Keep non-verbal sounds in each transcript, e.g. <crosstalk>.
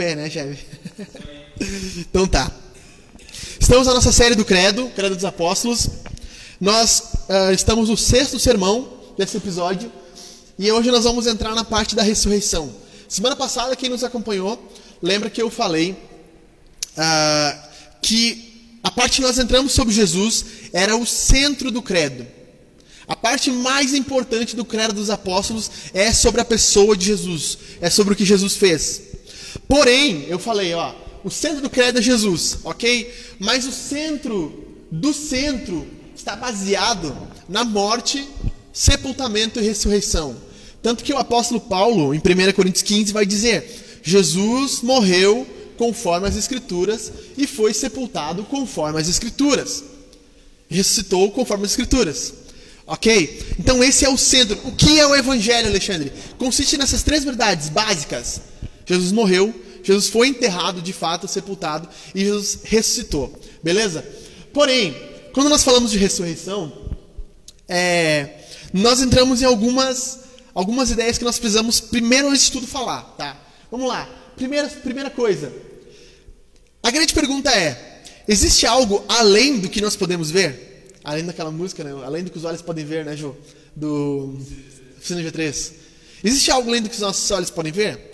pé, né, chefe? <laughs> então tá. Estamos na nossa série do Credo, Credo dos Apóstolos. Nós uh, estamos no sexto sermão desse episódio e hoje nós vamos entrar na parte da ressurreição. Semana passada, quem nos acompanhou, lembra que eu falei uh, que a parte que nós entramos sobre Jesus era o centro do credo. A parte mais importante do credo dos apóstolos é sobre a pessoa de Jesus, é sobre o que Jesus fez. Porém, eu falei, ó, o centro do credo é Jesus, ok? Mas o centro do centro está baseado na morte, sepultamento e ressurreição. Tanto que o apóstolo Paulo, em 1 Coríntios 15, vai dizer: Jesus morreu conforme as Escrituras e foi sepultado conforme as Escrituras. Ressuscitou conforme as Escrituras. Ok? Então esse é o centro. O que é o Evangelho, Alexandre? Consiste nessas três verdades básicas: Jesus morreu, Jesus foi enterrado de fato, sepultado e Jesus ressuscitou. Beleza? Porém, quando nós falamos de ressurreição, é, nós entramos em algumas, algumas ideias que nós precisamos, primeiro antes de tudo, falar. Tá? Vamos lá. Primeira, primeira coisa. A grande pergunta é: existe algo além do que nós podemos ver? Além daquela música, né? além do que os olhos podem ver, né, João? Do Oficina G3. Existe algo além do que os nossos olhos podem ver?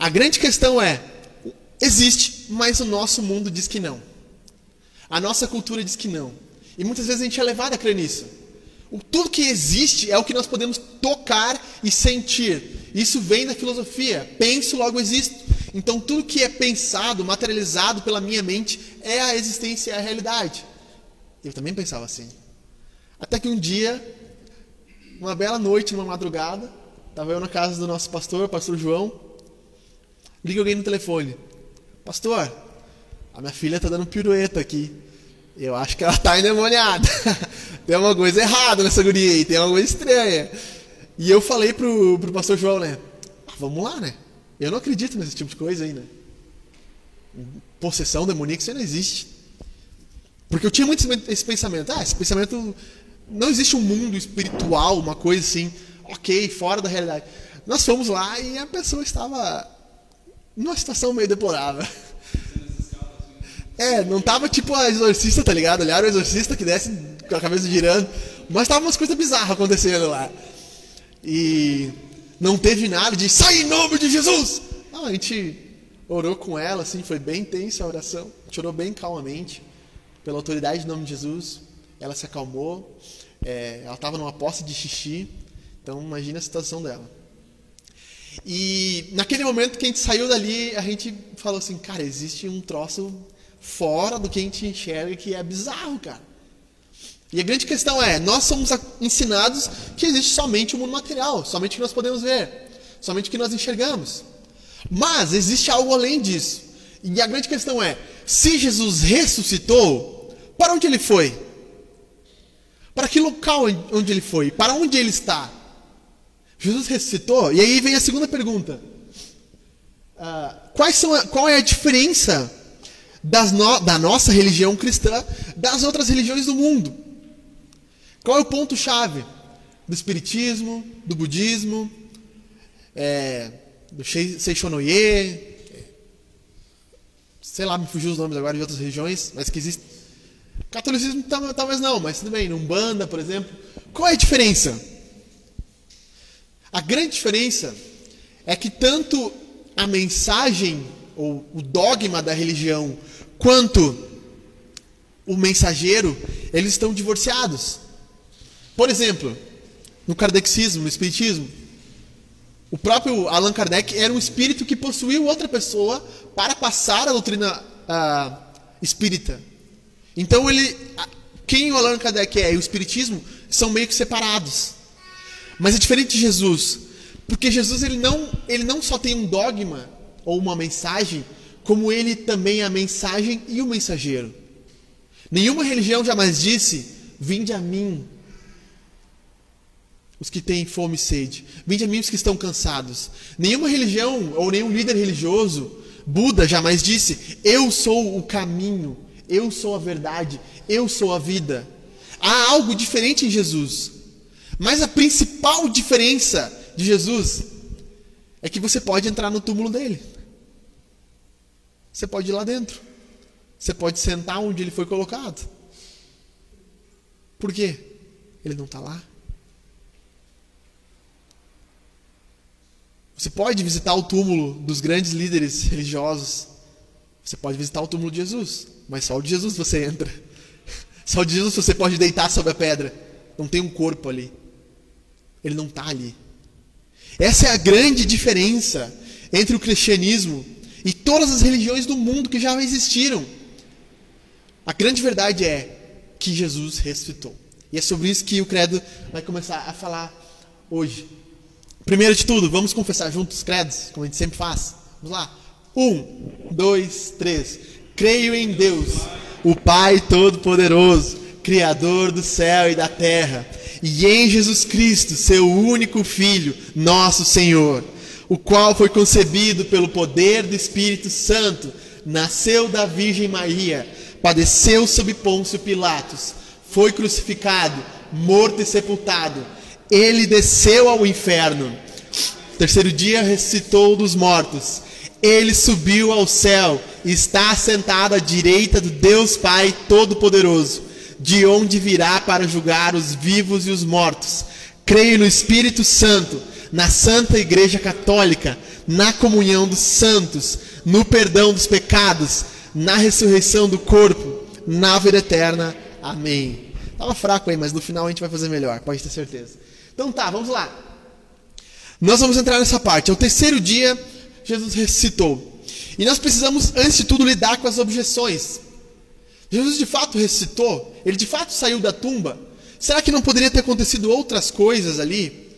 A grande questão é: existe, mas o nosso mundo diz que não. A nossa cultura diz que não. E muitas vezes a gente é levado a crer nisso. O, tudo que existe é o que nós podemos tocar e sentir. Isso vem da filosofia. Penso, logo existo. Então, tudo que é pensado, materializado pela minha mente, é a existência, é a realidade. Eu também pensava assim. Até que um dia, uma bela noite, numa madrugada, estava eu na casa do nosso pastor, pastor João, liga alguém no telefone. Pastor, a minha filha está dando pirueta aqui. Eu acho que ela está endemoniada. <laughs> tem uma coisa errada nessa guria aí, tem uma coisa estranha. E eu falei pro, pro pastor João, né? Ah, vamos lá, né? Eu não acredito nesse tipo de coisa aí, né? Possessão demoníaca, isso não existe. Porque eu tinha muito esse pensamento. Ah, esse pensamento. Não existe um mundo espiritual, uma coisa assim, ok, fora da realidade. Nós fomos lá e a pessoa estava numa situação meio deplorável. É, não tava tipo a exorcista, tá ligado? Olharam o exorcista que desce com a cabeça girando. Mas tava umas coisas bizarras acontecendo lá. E não teve nada de sai em nome de Jesus! Não, a gente orou com ela, assim, foi bem tensa a oração. Chorou bem calmamente pela autoridade em nome de Jesus, ela se acalmou, é, ela estava numa posse de xixi, então imagina a situação dela. E naquele momento que a gente saiu dali, a gente falou assim, cara, existe um troço fora do que a gente enxerga que é bizarro, cara. E a grande questão é, nós somos ensinados que existe somente o mundo material, somente que nós podemos ver, somente que nós enxergamos. Mas existe algo além disso. E a grande questão é: se Jesus ressuscitou, para onde ele foi? Para que local onde ele foi? Para onde ele está? Jesus ressuscitou? E aí vem a segunda pergunta: uh, quais são a, qual é a diferença no, da nossa religião cristã das outras religiões do mundo? Qual é o ponto-chave do Espiritismo, do Budismo, é, do Seixonoye, sei lá, me fugiu os nomes agora de outras regiões, mas que existe. Catolicismo talvez não, mas tudo bem. Umbanda, por exemplo. Qual é a diferença? A grande diferença é que tanto a mensagem ou o dogma da religião quanto o mensageiro, eles estão divorciados. Por exemplo, no kardexismo, no espiritismo, o próprio Allan Kardec era um espírito que possuiu outra pessoa para passar a doutrina uh, espírita. Então ele, quem o Allan Kardec é e o espiritismo são meio que separados. Mas é diferente de Jesus, porque Jesus ele não, ele não só tem um dogma ou uma mensagem, como ele também é a mensagem e o mensageiro. Nenhuma religião jamais disse: "Vinde a mim, os que têm fome e sede. Vinde a mim os que estão cansados. Nenhuma religião ou nenhum líder religioso, Buda jamais disse: Eu sou o caminho, eu sou a verdade, eu sou a vida. Há algo diferente em Jesus. Mas a principal diferença de Jesus é que você pode entrar no túmulo dele. Você pode ir lá dentro. Você pode sentar onde ele foi colocado. Por quê? Ele não está lá. Você pode visitar o túmulo dos grandes líderes religiosos. Você pode visitar o túmulo de Jesus. Mas só o de Jesus você entra. <laughs> Só o de Jesus você pode deitar sobre a pedra. Não tem um corpo ali. Ele não está ali. Essa é a grande diferença entre o cristianismo e todas as religiões do mundo que já existiram. A grande verdade é que Jesus ressuscitou. E é sobre isso que o Credo vai começar a falar hoje. Primeiro de tudo, vamos confessar juntos os credos, como a gente sempre faz. Vamos lá. Um, dois, três. Creio em Deus, o Pai Todo-Poderoso, Criador do céu e da terra, e em Jesus Cristo, seu único Filho, nosso Senhor, o qual foi concebido pelo poder do Espírito Santo, nasceu da Virgem Maria, padeceu sob Pôncio Pilatos, foi crucificado, morto e sepultado ele desceu ao inferno. Terceiro dia ressuscitou dos mortos. Ele subiu ao céu e está sentado à direita do Deus Pai Todo-Poderoso, de onde virá para julgar os vivos e os mortos. Creio no Espírito Santo, na Santa Igreja Católica, na comunhão dos santos, no perdão dos pecados, na ressurreição do corpo, na vida eterna. Amém. Tava fraco aí, mas no final a gente vai fazer melhor, pode ter certeza. Então tá, vamos lá. Nós vamos entrar nessa parte. É o terceiro dia, Jesus ressuscitou. E nós precisamos, antes de tudo, lidar com as objeções. Jesus de fato ressuscitou? Ele de fato saiu da tumba? Será que não poderia ter acontecido outras coisas ali?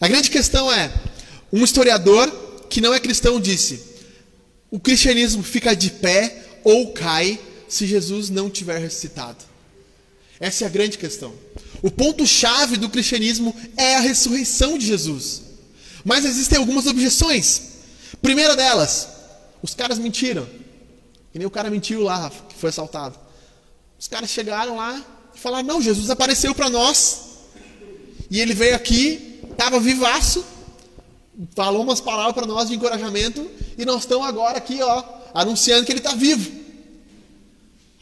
A grande questão é: um historiador que não é cristão disse: o cristianismo fica de pé ou cai se Jesus não tiver ressuscitado. Essa é a grande questão. O ponto-chave do cristianismo é a ressurreição de Jesus. Mas existem algumas objeções. Primeira delas, os caras mentiram. Que nem o cara mentiu lá, que foi assaltado. Os caras chegaram lá e falaram: Não, Jesus apareceu para nós. E ele veio aqui, estava vivaço, falou umas palavras para nós de encorajamento. E nós estamos agora aqui, ó, anunciando que ele está vivo.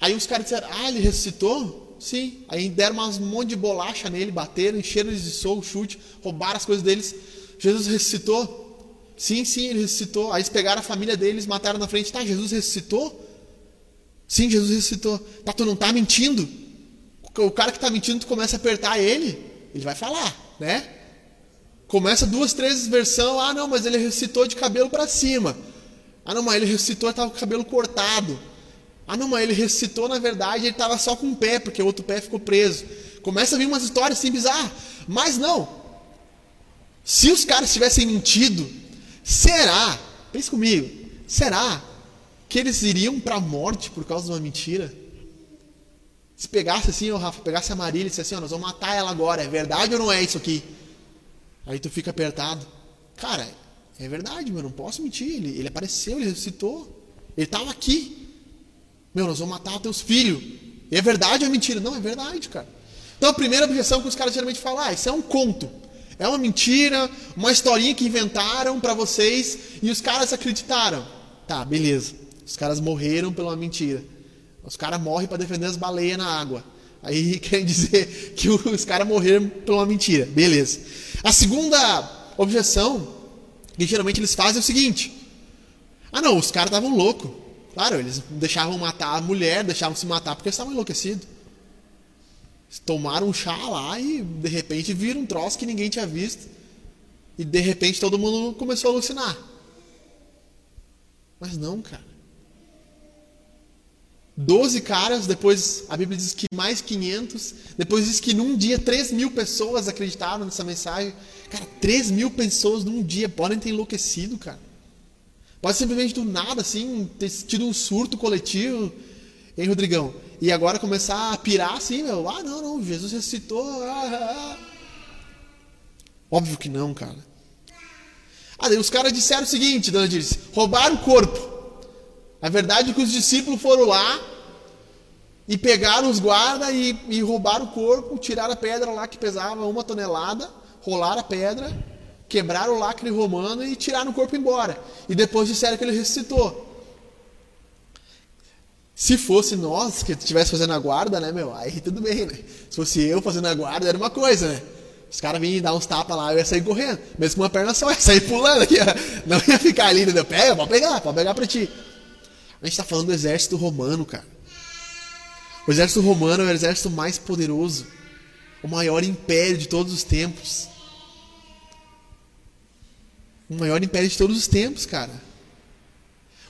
Aí os caras disseram: Ah, ele ressuscitou? Sim. Aí deram umas, um monte de bolacha nele, bateram, encheram eles de soco, chute, roubaram as coisas deles. Jesus ressuscitou? Sim, sim, ele ressuscitou. Aí eles pegaram a família deles, mataram na frente. Tá, Jesus ressuscitou? Sim, Jesus ressuscitou. Tá, tu não tá mentindo? O cara que tá mentindo, tu começa a apertar ele, ele vai falar, né? Começa duas, três versões. Ah, não, mas ele ressuscitou de cabelo para cima. Ah, não, mas ele ressuscitou estava com o cabelo cortado. Ah, não, mas ele ressuscitou, na verdade, ele estava só com um pé, porque o outro pé ficou preso. Começa a vir umas histórias assim bizarras. Mas não. Se os caras tivessem mentido, será, pense comigo, será que eles iriam para a morte por causa de uma mentira? Se pegasse assim, o Rafa, pegasse a Marília e dissesse assim, ó, nós vamos matar ela agora, é verdade ou não é isso aqui? Aí tu fica apertado. Cara, é verdade, meu, não posso mentir. Ele, ele apareceu, ele ressuscitou. Ele estava aqui. Meu, nós vamos matar teus filhos. E é verdade ou é mentira? Não, é verdade, cara. Então a primeira objeção que os caras geralmente falam, ah, isso é um conto. É uma mentira, uma historinha que inventaram para vocês e os caras acreditaram. Tá, beleza. Os caras morreram pela mentira. Os caras morrem para defender as baleias na água. Aí <laughs> quer dizer que os caras morreram por uma mentira. Beleza. A segunda objeção que geralmente eles fazem é o seguinte: Ah, não, os caras estavam loucos. Claro, eles deixavam matar a mulher, deixavam se matar porque estavam enlouquecidos. Tomaram um chá lá e de repente viram um troço que ninguém tinha visto. E de repente todo mundo começou a alucinar. Mas não, cara. Doze caras, depois a Bíblia diz que mais 500, depois diz que num dia 3 mil pessoas acreditaram nessa mensagem. Cara, 3 mil pessoas num dia podem ter enlouquecido, cara. Pode simplesmente do nada, assim, ter tido um surto coletivo, hein, Rodrigão? E agora começar a pirar assim, meu, ah, não, não, Jesus ressuscitou. Ah, ah. ah. Óbvio que não, cara. Ah, daí os caras disseram o seguinte, Dona disse, roubaram o corpo. A verdade é que os discípulos foram lá e pegaram os guardas e, e roubaram o corpo, tiraram a pedra lá que pesava uma tonelada, rolaram a pedra quebraram o lacre romano e tiraram o corpo embora. E depois disseram que ele ressuscitou. Se fosse nós que estivesse fazendo a guarda, né, meu? Aí tudo bem, né? Se fosse eu fazendo a guarda, era uma coisa, né? Os caras vinham dar uns tapas lá, eu ia sair correndo. Mesmo com uma perna só, eu ia sair pulando aqui. Não ia ficar ali, entendeu? Pega, pode pegar, pode pegar pra ti. A gente tá falando do exército romano, cara. O exército romano é o exército mais poderoso. O maior império de todos os tempos. O maior império de todos os tempos, cara.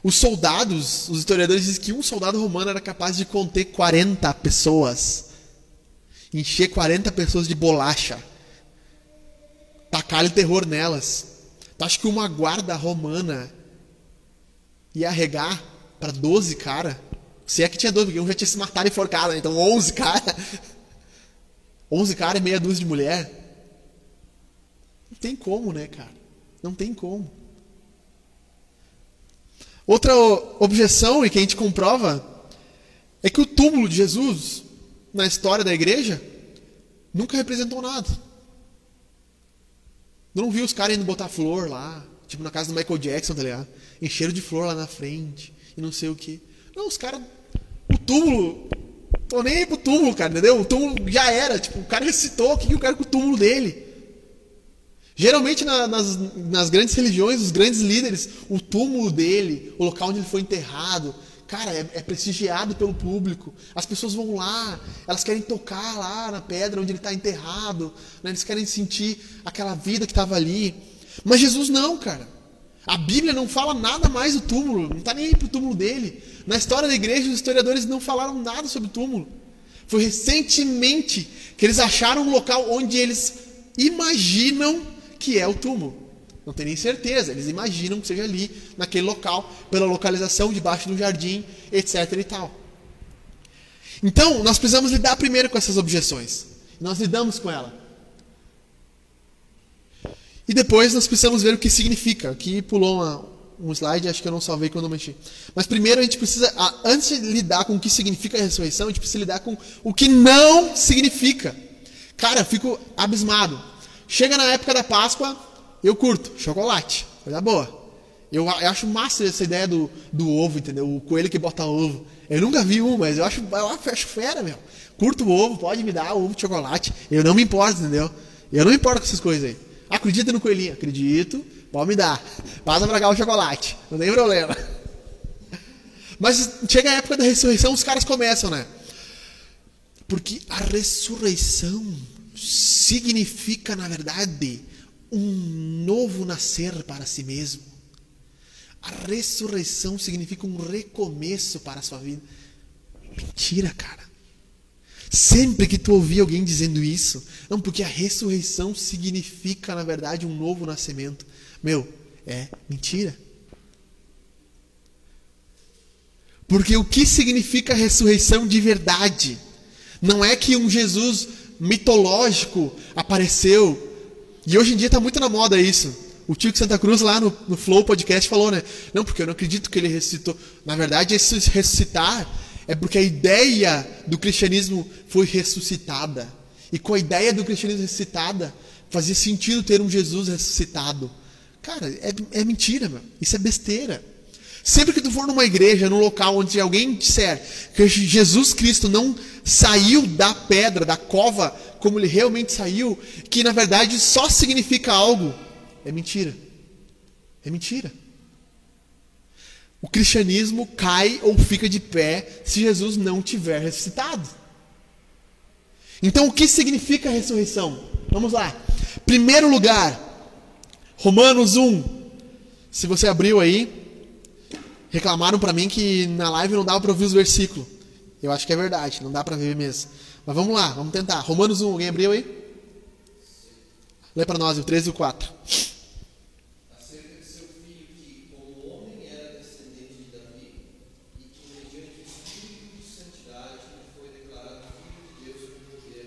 Os soldados, os historiadores dizem que um soldado romano era capaz de conter 40 pessoas. Encher 40 pessoas de bolacha tacar-lhe terror nelas. Tu acha que uma guarda romana ia arregar para 12 cara? Se é que tinha 12, porque um já tinha se matado e enforcado, né? então 11 cara. 11 cara e meia dúzia de mulher. Não tem como, né, cara? Não tem como. Outra objeção, e que a gente comprova, é que o túmulo de Jesus, na história da igreja, nunca representou nada. Não vi os caras indo botar flor lá, tipo na casa do Michael Jackson, tá ligado? Encheram de flor lá na frente e não sei o que. Não, os caras. O túmulo. Tô nem aí pro túmulo, cara, entendeu? O túmulo já era. Tipo, o cara recitou o que eu quero com o túmulo dele. Geralmente na, nas, nas grandes religiões, os grandes líderes, o túmulo dele, o local onde ele foi enterrado, cara, é, é, prestigiado pelo público. As pessoas vão lá, elas querem tocar lá na pedra onde ele está enterrado, né? eles querem sentir aquela vida que estava ali. Mas Jesus não, cara. A Bíblia não fala nada mais do túmulo, não está nem aí para o túmulo dele. Na história da igreja, os historiadores não falaram nada sobre o túmulo. Foi recentemente que eles acharam um local onde eles imaginam que é o túmulo. Não tem nem certeza, eles imaginam que seja ali, naquele local, pela localização, debaixo do jardim, etc e tal. Então, nós precisamos lidar primeiro com essas objeções. Nós lidamos com ela. E depois nós precisamos ver o que significa. Aqui pulou uma, um slide, acho que eu não salvei quando eu mexi. Mas primeiro a gente precisa, antes de lidar com o que significa a ressurreição, a gente precisa lidar com o que não significa. Cara, eu fico abismado. Chega na época da Páscoa, eu curto, chocolate, coisa boa. Eu, eu acho massa essa ideia do, do ovo, entendeu? O coelho que bota ovo. Eu nunca vi um, mas eu acho, eu acho fera, meu. Curto o ovo, pode me dar ovo de chocolate. Eu não me importo, entendeu? Eu não me importo com essas coisas aí. Acredita no coelhinho? Acredito, pode me dar. Passa pra cá o chocolate, não tem problema. Mas chega a época da ressurreição, os caras começam, né? Porque a ressurreição significa, na verdade, um novo nascer para si mesmo. A ressurreição significa um recomeço para a sua vida. Mentira, cara. Sempre que tu ouvir alguém dizendo isso, não, porque a ressurreição significa, na verdade, um novo nascimento. Meu, é mentira. Porque o que significa a ressurreição de verdade? Não é que um Jesus mitológico apareceu e hoje em dia está muito na moda isso. O tio de Santa Cruz lá no, no Flow Podcast falou, né? Não, porque eu não acredito que ele ressuscitou. Na verdade, esse ressuscitar é porque a ideia do cristianismo foi ressuscitada. E com a ideia do cristianismo ressuscitada, fazia sentido ter um Jesus ressuscitado. Cara, é, é mentira, meu. Isso é besteira. Sempre que tu for numa igreja, num local onde alguém disser que Jesus Cristo não saiu da pedra, da cova, como ele realmente saiu, que na verdade só significa algo, é mentira. É mentira. O cristianismo cai ou fica de pé se Jesus não tiver ressuscitado. Então, o que significa a ressurreição? Vamos lá. Primeiro lugar, Romanos 1. Se você abriu aí, reclamaram para mim que na live não dava para ouvir os versículos. Eu acho que é verdade, não dá para ver mesmo. Mas vamos lá, vamos tentar. Romanos 1, alguém abriu aí? Lê para nós o 13 e o 4. Acerca de seu filho que, como homem, era descendente de Davi, e que, mediante o Espírito de Santidade, foi declarado Filho de Deus por poder,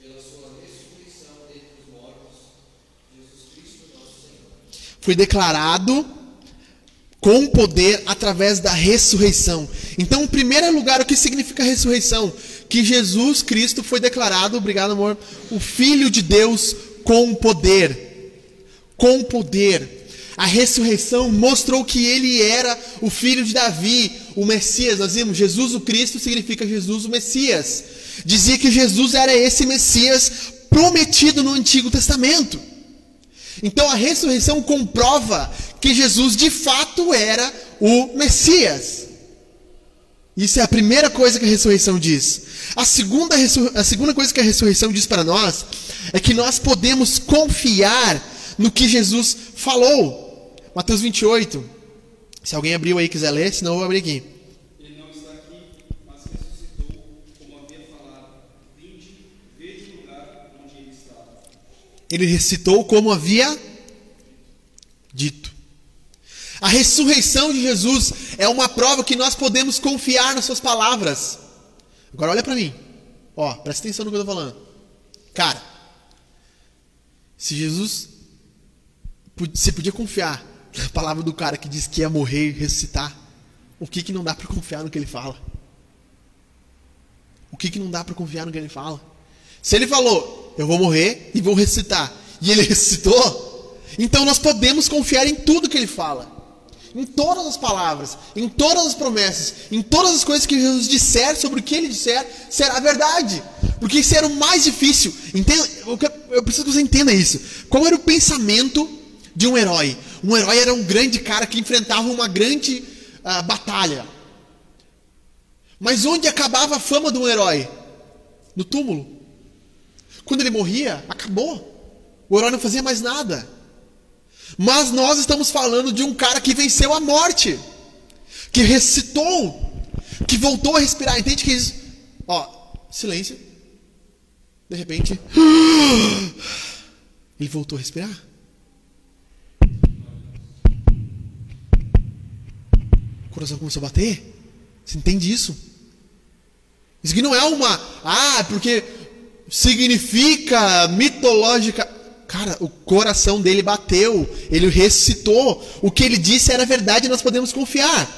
pela sua ressurreição dentre os mortos, Jesus Cristo, nosso Senhor. Foi declarado com poder através da ressurreição. Então, em primeiro lugar, o que significa ressurreição? que Jesus Cristo foi declarado, obrigado amor, o Filho de Deus com poder. Com poder. A ressurreição mostrou que ele era o filho de Davi, o Messias. Nós vimos, Jesus o Cristo significa Jesus o Messias. Dizia que Jesus era esse Messias prometido no Antigo Testamento. Então a ressurreição comprova que Jesus de fato era o Messias. Isso é a primeira coisa que a ressurreição diz. A segunda, a segunda coisa que a ressurreição diz para nós é que nós podemos confiar no que Jesus falou. Mateus 28. Se alguém abriu aí quiser ler, senão eu vou abrir aqui. Ele recitou como havia dito. A ressurreição de Jesus é uma prova que nós podemos confiar nas suas palavras. Agora olha para mim. Ó, presta atenção no que eu estou falando. Cara, se Jesus você podia confiar na palavra do cara que disse que ia morrer e ressuscitar, o que que não dá para confiar no que ele fala? O que que não dá para confiar no que ele fala? Se ele falou, eu vou morrer e vou ressuscitar, e ele <laughs> ressuscitou, então nós podemos confiar em tudo que ele fala. Em todas as palavras, em todas as promessas, em todas as coisas que Jesus disser sobre o que ele disser, será verdade. Porque isso era o mais difícil. Entenda, eu preciso que você entenda isso. Qual era o pensamento de um herói? Um herói era um grande cara que enfrentava uma grande uh, batalha. Mas onde acabava a fama de um herói? No túmulo. Quando ele morria, acabou. O herói não fazia mais nada. Mas nós estamos falando de um cara que venceu a morte, que ressuscitou, que voltou a respirar. Entende que isso? Ó, silêncio. De repente, <gasps> ele voltou a respirar. O coração começou a bater. Você entende isso? Isso aqui não é uma. Ah, porque significa mitológica. Cara, o coração dele bateu. Ele ressuscitou. O que ele disse era verdade nós podemos confiar.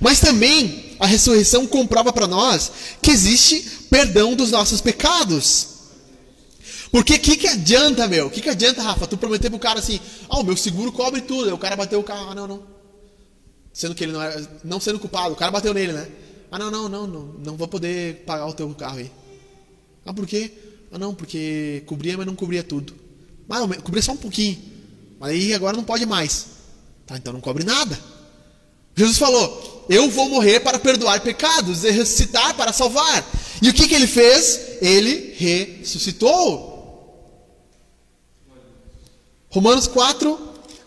Mas também a ressurreição comprova para nós que existe perdão dos nossos pecados. Porque o que, que adianta, meu? O que, que adianta, Rafa? Tu prometer pro cara assim: Ah, o meu seguro cobre tudo. Aí o cara bateu o carro. Ah, não, não. Sendo que ele não era, não sendo culpado, o cara bateu nele, né? Ah, não, não, não, não, não vou poder pagar o teu carro aí. Ah, por quê? Ah, não, porque cobria, mas não cobria tudo. Mas cobria só um pouquinho. Mas aí agora não pode mais. Tá, então não cobre nada. Jesus falou: Eu vou morrer para perdoar pecados e ressuscitar para salvar. E o que, que ele fez? Ele ressuscitou. Romanos 4,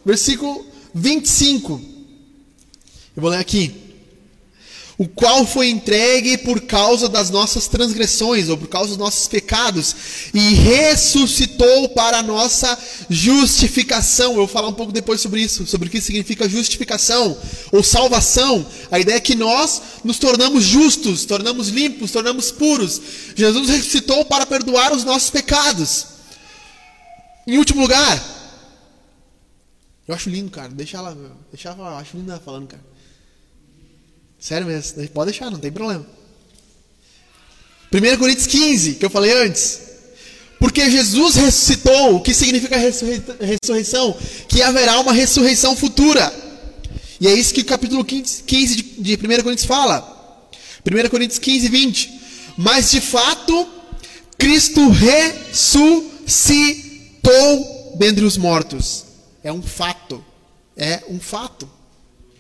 versículo 25. Eu vou ler aqui. O qual foi entregue por causa das nossas transgressões, ou por causa dos nossos pecados, e ressuscitou para a nossa justificação. Eu vou falar um pouco depois sobre isso, sobre o que significa justificação, ou salvação. A ideia é que nós nos tornamos justos, tornamos limpos, tornamos puros. Jesus ressuscitou para perdoar os nossos pecados. Em último lugar, eu acho lindo, cara. Deixa ela, deixa ela, acho lindo ela falando, cara. Sério mesmo, pode deixar, não tem problema. 1 Coríntios 15, que eu falei antes. Porque Jesus ressuscitou, o que significa ressurreição? Que haverá uma ressurreição futura. E é isso que o capítulo 15 de 1 Coríntios fala. 1 Coríntios 15, 20. Mas de fato, Cristo ressuscitou dentre os mortos. É um fato. É um fato.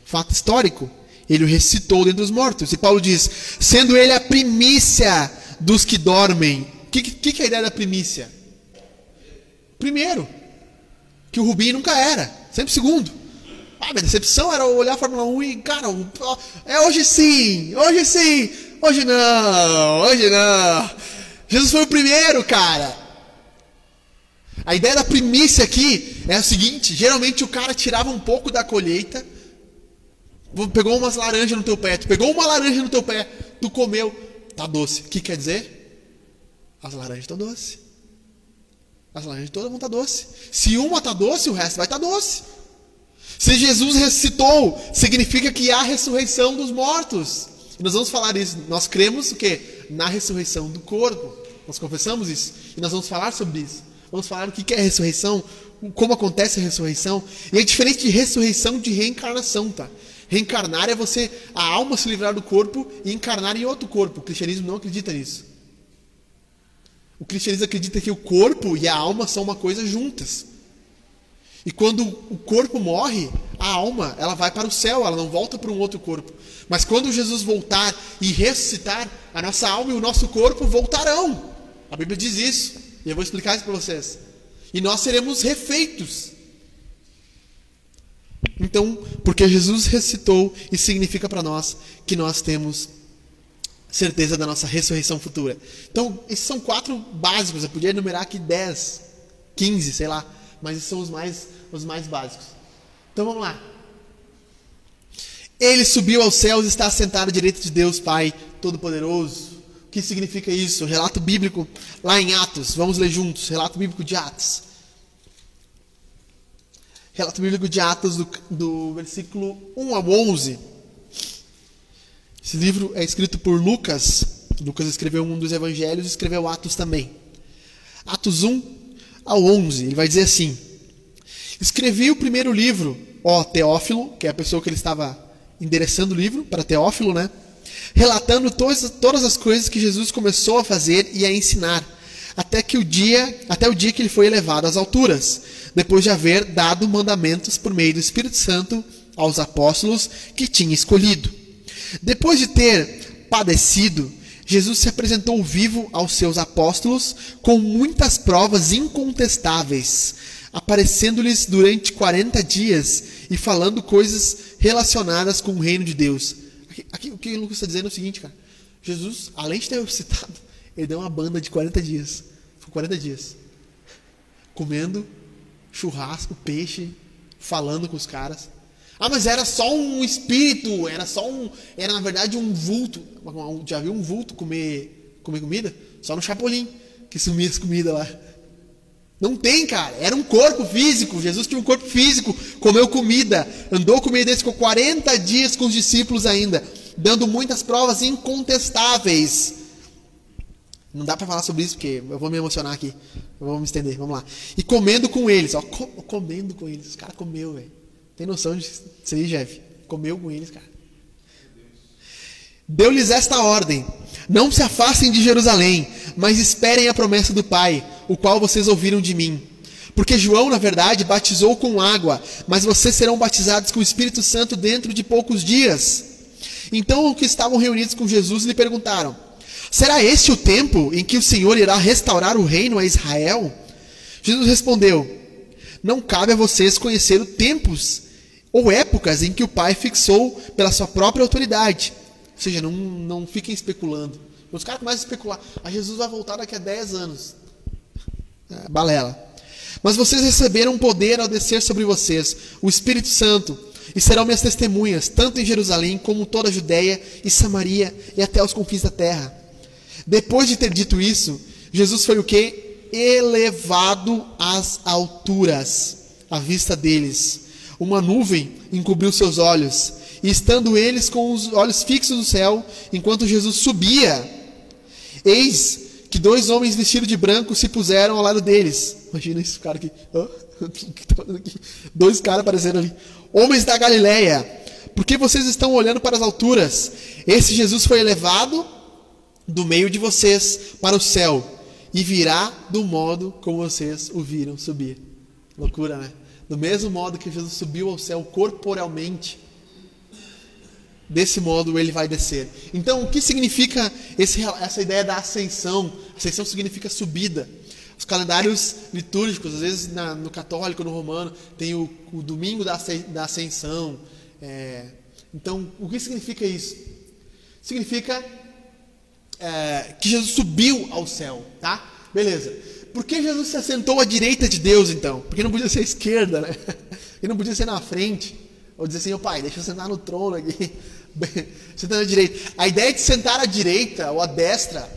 Fato histórico. Ele o ressuscitou dentre os mortos. E Paulo diz: sendo ele a primícia dos que dormem. O que, que, que, é a ideia da primícia? Primeiro, que o Rubinho nunca era, sempre segundo. Ah, minha decepção era olhar a Fórmula 1 e, cara, é hoje sim, hoje sim, hoje não, hoje não. Jesus foi o primeiro, cara. A ideia da primícia aqui é a seguinte: geralmente o cara tirava um pouco da colheita Pegou umas laranjas no teu pé, tu pegou uma laranja no teu pé, tu comeu, tá doce. O que quer dizer? As laranjas estão doces. As laranjas todas vão estar tá doce. Se uma está doce, o resto vai estar tá doce. Se Jesus ressuscitou, significa que há ressurreição dos mortos. E nós vamos falar isso. Nós cremos o quê? Na ressurreição do corpo. Nós confessamos isso. E nós vamos falar sobre isso. Vamos falar o que é ressurreição como acontece a ressurreição. E é diferente de ressurreição de reencarnação, tá? Reencarnar é você, a alma se livrar do corpo e encarnar em outro corpo. O cristianismo não acredita nisso. O cristianismo acredita que o corpo e a alma são uma coisa juntas. E quando o corpo morre, a alma, ela vai para o céu, ela não volta para um outro corpo. Mas quando Jesus voltar e ressuscitar, a nossa alma e o nosso corpo voltarão. A Bíblia diz isso. E eu vou explicar isso para vocês. E nós seremos refeitos. Então, porque Jesus ressuscitou, isso significa para nós que nós temos certeza da nossa ressurreição futura. Então, esses são quatro básicos. Eu podia enumerar aqui 10, 15, sei lá. Mas esses são os mais, os mais básicos. Então vamos lá. Ele subiu aos céus e está sentado à direita de Deus, Pai Todo-Poderoso. O que significa isso? Relato bíblico lá em Atos. Vamos ler juntos. Relato bíblico de Atos. Relato bíblico de Atos, do, do versículo 1 ao 11. Esse livro é escrito por Lucas. Lucas escreveu um dos evangelhos e escreveu Atos também. Atos 1 ao 11. Ele vai dizer assim: Escrevi o primeiro livro, ó Teófilo, que é a pessoa que ele estava endereçando o livro para Teófilo, né? Relatando todas, todas as coisas que Jesus começou a fazer e a ensinar, até que o dia, até o dia que ele foi elevado às alturas, depois de haver dado mandamentos por meio do Espírito Santo aos apóstolos que tinha escolhido. Depois de ter padecido, Jesus se apresentou vivo aos seus apóstolos com muitas provas incontestáveis, aparecendo-lhes durante 40 dias e falando coisas relacionadas com o reino de Deus. Aqui, aqui o que o Lucas está dizendo é o seguinte, cara. Jesus, além de ter <laughs> citado, ele deu uma banda de 40 dias. Foi 40 dias. Comendo churrasco, peixe, falando com os caras. Ah, mas era só um espírito, era só um. Era na verdade um vulto. Já viu um vulto comer, comer comida? Só no Chapolin, que sumia as comidas lá. Não tem, cara. Era um corpo físico. Jesus tinha um corpo físico, comeu comida, andou com meio desse, ficou 40 dias com os discípulos ainda, dando muitas provas incontestáveis. Não dá para falar sobre isso porque eu vou me emocionar aqui. Eu vou me estender, vamos lá. E comendo com eles, ó, comendo com eles. Os caras comeu, velho. Tem noção disso aí, Jeff? Comeu com eles, cara. Deu-lhes esta ordem: Não se afastem de Jerusalém, mas esperem a promessa do Pai, o qual vocês ouviram de mim. Porque João, na verdade, batizou com água, mas vocês serão batizados com o Espírito Santo dentro de poucos dias. Então, os que estavam reunidos com Jesus lhe perguntaram: Será este o tempo em que o Senhor irá restaurar o reino a Israel? Jesus respondeu: Não cabe a vocês conhecer tempos ou épocas em que o Pai fixou pela sua própria autoridade. Ou seja, não, não fiquem especulando. Os caras começam a especular. Ah, Jesus vai voltar daqui a 10 anos. É, balela. Mas vocês receberam poder ao descer sobre vocês o Espírito Santo e serão minhas testemunhas, tanto em Jerusalém como toda a Judéia e Samaria e até os confins da terra. Depois de ter dito isso, Jesus foi o que? Elevado às alturas, à vista deles. Uma nuvem encobriu seus olhos, e estando eles com os olhos fixos no céu, enquanto Jesus subia, eis que dois homens vestidos de branco se puseram ao lado deles. Imagina esse cara <laughs> aqui. Tá dois caras aparecendo ali. Homens da Galileia, por que vocês estão olhando para as alturas? Esse Jesus foi elevado do meio de vocês para o céu e virá do modo como vocês o viram subir. Loucura, né? Do mesmo modo que Jesus subiu ao céu corporalmente, desse modo ele vai descer. Então, o que significa esse, essa ideia da ascensão? Ascensão significa subida. Os calendários litúrgicos, às vezes na, no católico, no romano, tem o, o domingo da, da ascensão. É, então, o que significa isso? Significa é, que Jesus subiu ao céu, tá? Beleza. Por que Jesus se assentou à direita de Deus, então? Porque não podia ser à esquerda, né? <laughs> E não podia ser na frente. Ou dizer assim, ô pai, deixa eu sentar no trono aqui. <laughs> Sentando à direita. A ideia de sentar à direita ou à destra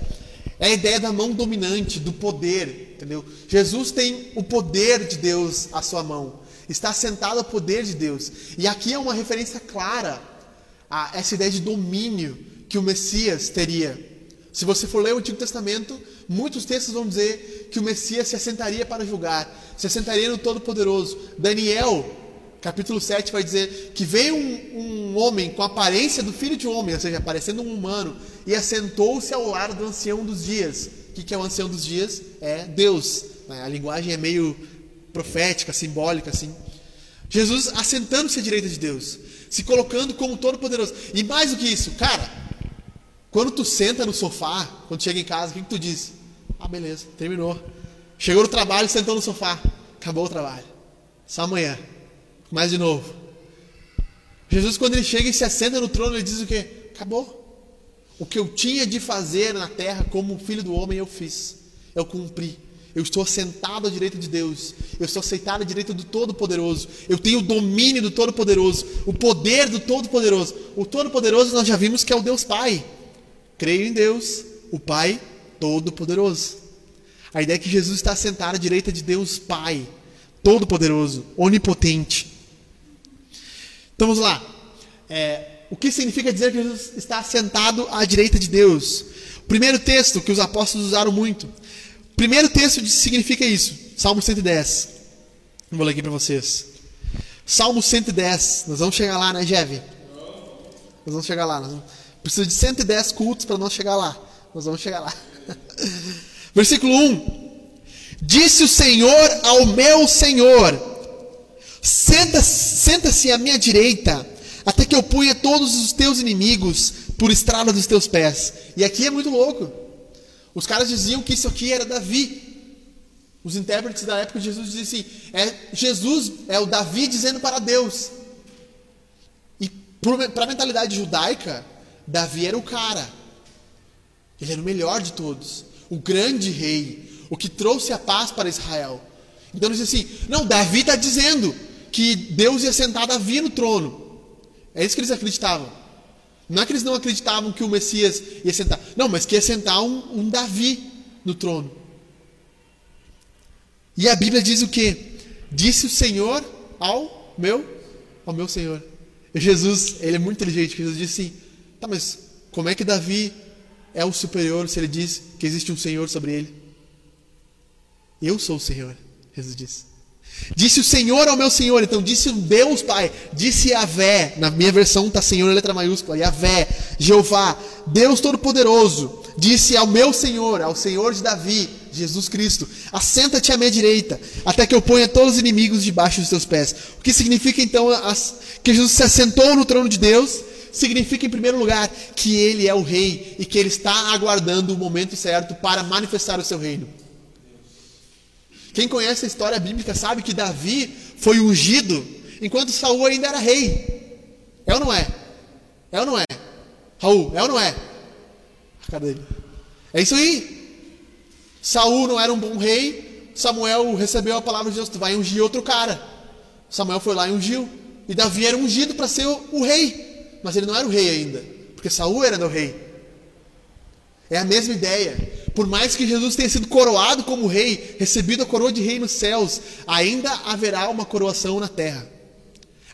é a ideia da mão dominante, do poder, entendeu? Jesus tem o poder de Deus à sua mão. Está sentado ao poder de Deus. E aqui é uma referência clara a essa ideia de domínio que o Messias teria Se você for ler o Antigo Testamento, muitos textos vão dizer que o Messias se assentaria para julgar, se assentaria no Todo-Poderoso. Daniel, capítulo 7, vai dizer que veio um, um homem com a aparência do filho de homem, ou seja, parecendo um humano, e assentou-se ao lado do ancião dos dias. O que, que é o ancião dos dias? É Deus. né? A linguagem é meio profética, simbólica, assim. Jesus assentando-se à direita de Deus, se colocando como todo-poderoso. E mais do que isso, cara, quando tu senta no sofá, quando chega em casa, o que, que tu diz? Ah, beleza, terminou. Chegou no trabalho, sentou no sofá. Acabou o trabalho. Só amanhã. Mais de novo. Jesus, quando ele chega e se assenta no trono, ele diz o quê? Acabou. O que eu tinha de fazer na terra como filho do homem, eu fiz. Eu cumpri. Eu estou sentado à direita de Deus. Eu estou aceitado à direita do Todo-Poderoso. Eu tenho o domínio do Todo-Poderoso. O poder do Todo-Poderoso. O Todo-Poderoso nós já vimos que é o Deus Pai. Creio em Deus, o Pai Todo-Poderoso. A ideia é que Jesus está sentado à direita de Deus Pai, Todo-Poderoso, Onipotente. Então vamos lá. É, o que significa dizer que Jesus está sentado à direita de Deus? Primeiro texto que os apóstolos usaram muito. Primeiro texto significa isso. Salmo 110. Vou ler aqui para vocês. Salmo 110. Nós vamos chegar lá, né, Jeve? Nós vamos chegar lá. Nós vamos... Precisa de 110 cultos para nós chegar lá. Nós vamos chegar lá. <laughs> Versículo 1. Disse o Senhor ao meu Senhor: Senta-se senta à minha direita, até que eu ponha todos os teus inimigos por estrada dos teus pés. E aqui é muito louco. Os caras diziam que isso aqui era Davi. Os intérpretes da época de Jesus diziam assim: é Jesus, é o Davi dizendo para Deus. E para a mentalidade judaica, Davi era o cara. Ele era o melhor de todos, o grande rei, o que trouxe a paz para Israel. Então eles dizem assim: não, Davi está dizendo que Deus ia sentar Davi no trono. É isso que eles acreditavam. Não é que eles não acreditavam que o Messias ia sentar. Não, mas que ia sentar um, um Davi no trono. E a Bíblia diz o que? Disse o Senhor ao meu, ao meu Senhor. Jesus, ele é muito inteligente. Jesus disse assim: Tá, mas como é que Davi é o superior se ele diz que existe um Senhor sobre ele? Eu sou o Senhor, Jesus disse. Disse o Senhor ao meu Senhor, então disse Deus Pai, disse Yahvé, na minha versão está Senhor em letra maiúscula, Yahvé, Jeová, Deus Todo-Poderoso, disse ao meu Senhor, ao Senhor de Davi, Jesus Cristo, assenta-te à minha direita, até que eu ponha todos os inimigos debaixo dos teus pés. O que significa então que Jesus se assentou no trono de Deus? Significa, em primeiro lugar, que ele é o rei e que ele está aguardando o momento certo para manifestar o seu reino. Quem conhece a história bíblica sabe que Davi foi ungido enquanto Saul ainda era rei. É ou não é? É ou não é? Raul, é ou não é? Cadê ele? É isso aí. Saul não era um bom rei. Samuel recebeu a palavra de Deus: tu vai ungir outro cara. Samuel foi lá e ungiu. E Davi era ungido para ser o, o rei. Mas ele não era o rei ainda. Porque Saul era o rei. É a mesma ideia. Por mais que Jesus tenha sido coroado como rei, recebido a coroa de rei nos céus, ainda haverá uma coroação na terra.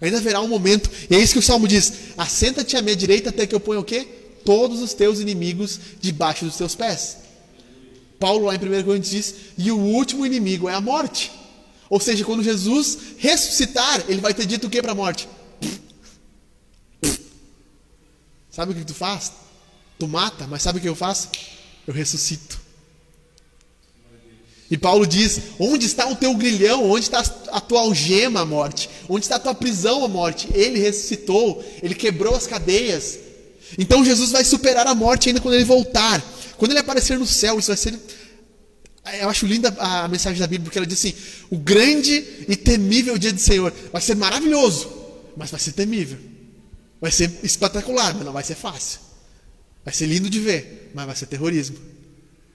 Ainda haverá um momento, e é isso que o Salmo diz: Assenta-te à minha direita até que eu ponha o quê? Todos os teus inimigos debaixo dos teus pés. Paulo, lá em 1 Coríntios, diz: E o último inimigo é a morte. Ou seja, quando Jesus ressuscitar, ele vai ter dito o que para a morte? Sabe o que tu faz? Tu mata, mas sabe o que eu faço? eu ressuscito. E Paulo diz: Onde está o teu grilhão? Onde está a tua algema, a morte? Onde está a tua prisão, a morte? Ele ressuscitou, ele quebrou as cadeias. Então Jesus vai superar a morte ainda quando ele voltar. Quando ele aparecer no céu, isso vai ser. Eu acho linda a mensagem da Bíblia, porque ela diz assim: O grande e temível dia do Senhor vai ser maravilhoso, mas vai ser temível. Vai ser espetacular, mas não vai ser fácil. Vai ser lindo de ver, mas vai ser terrorismo.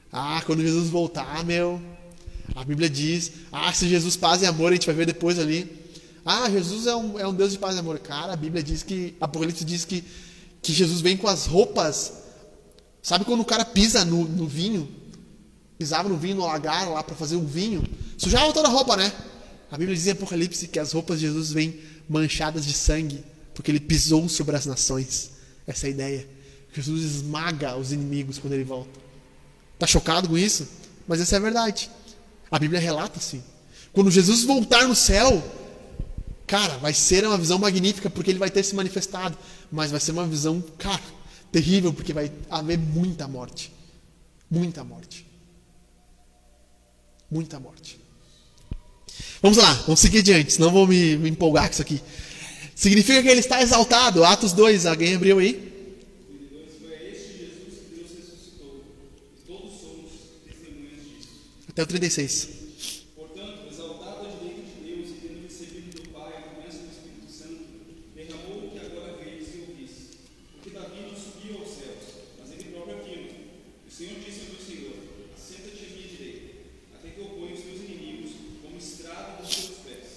Ah, quando Jesus voltar, meu. A Bíblia diz: Ah, se Jesus paz e amor, a gente vai ver depois ali. Ah, Jesus é um, é um Deus de paz e amor. Cara, a Bíblia diz que. Apocalipse diz que, que Jesus vem com as roupas. Sabe quando o cara pisa no, no vinho? Pisava no vinho, no lagar lá para fazer um vinho. Sujava toda a roupa, né? A Bíblia diz em Apocalipse que as roupas de Jesus vêm manchadas de sangue, porque ele pisou sobre as nações. Essa é a ideia. Jesus esmaga os inimigos quando ele volta. Tá chocado com isso? Mas essa é a verdade. A Bíblia relata assim. Quando Jesus voltar no céu, cara, vai ser uma visão magnífica porque ele vai ter se manifestado, mas vai ser uma visão, cara, terrível porque vai haver muita morte. Muita morte. Muita morte. Vamos lá, vamos seguir adiante, senão vou me, me empolgar com isso aqui. Significa que ele está exaltado. Atos 2, alguém abriu aí? Até o 36. Portanto, exaltado à direita de Deus e tendo recebido do Pai a promessa do Espírito Santo, derramou o que agora vedes e ouvis. Porque Davi não subiu aos céus, mas ele próprio afirma. O Senhor disse ao meu Senhor: Assenta-te à minha direita, até que eu ponha os teus inimigos como estrado dos teus pés.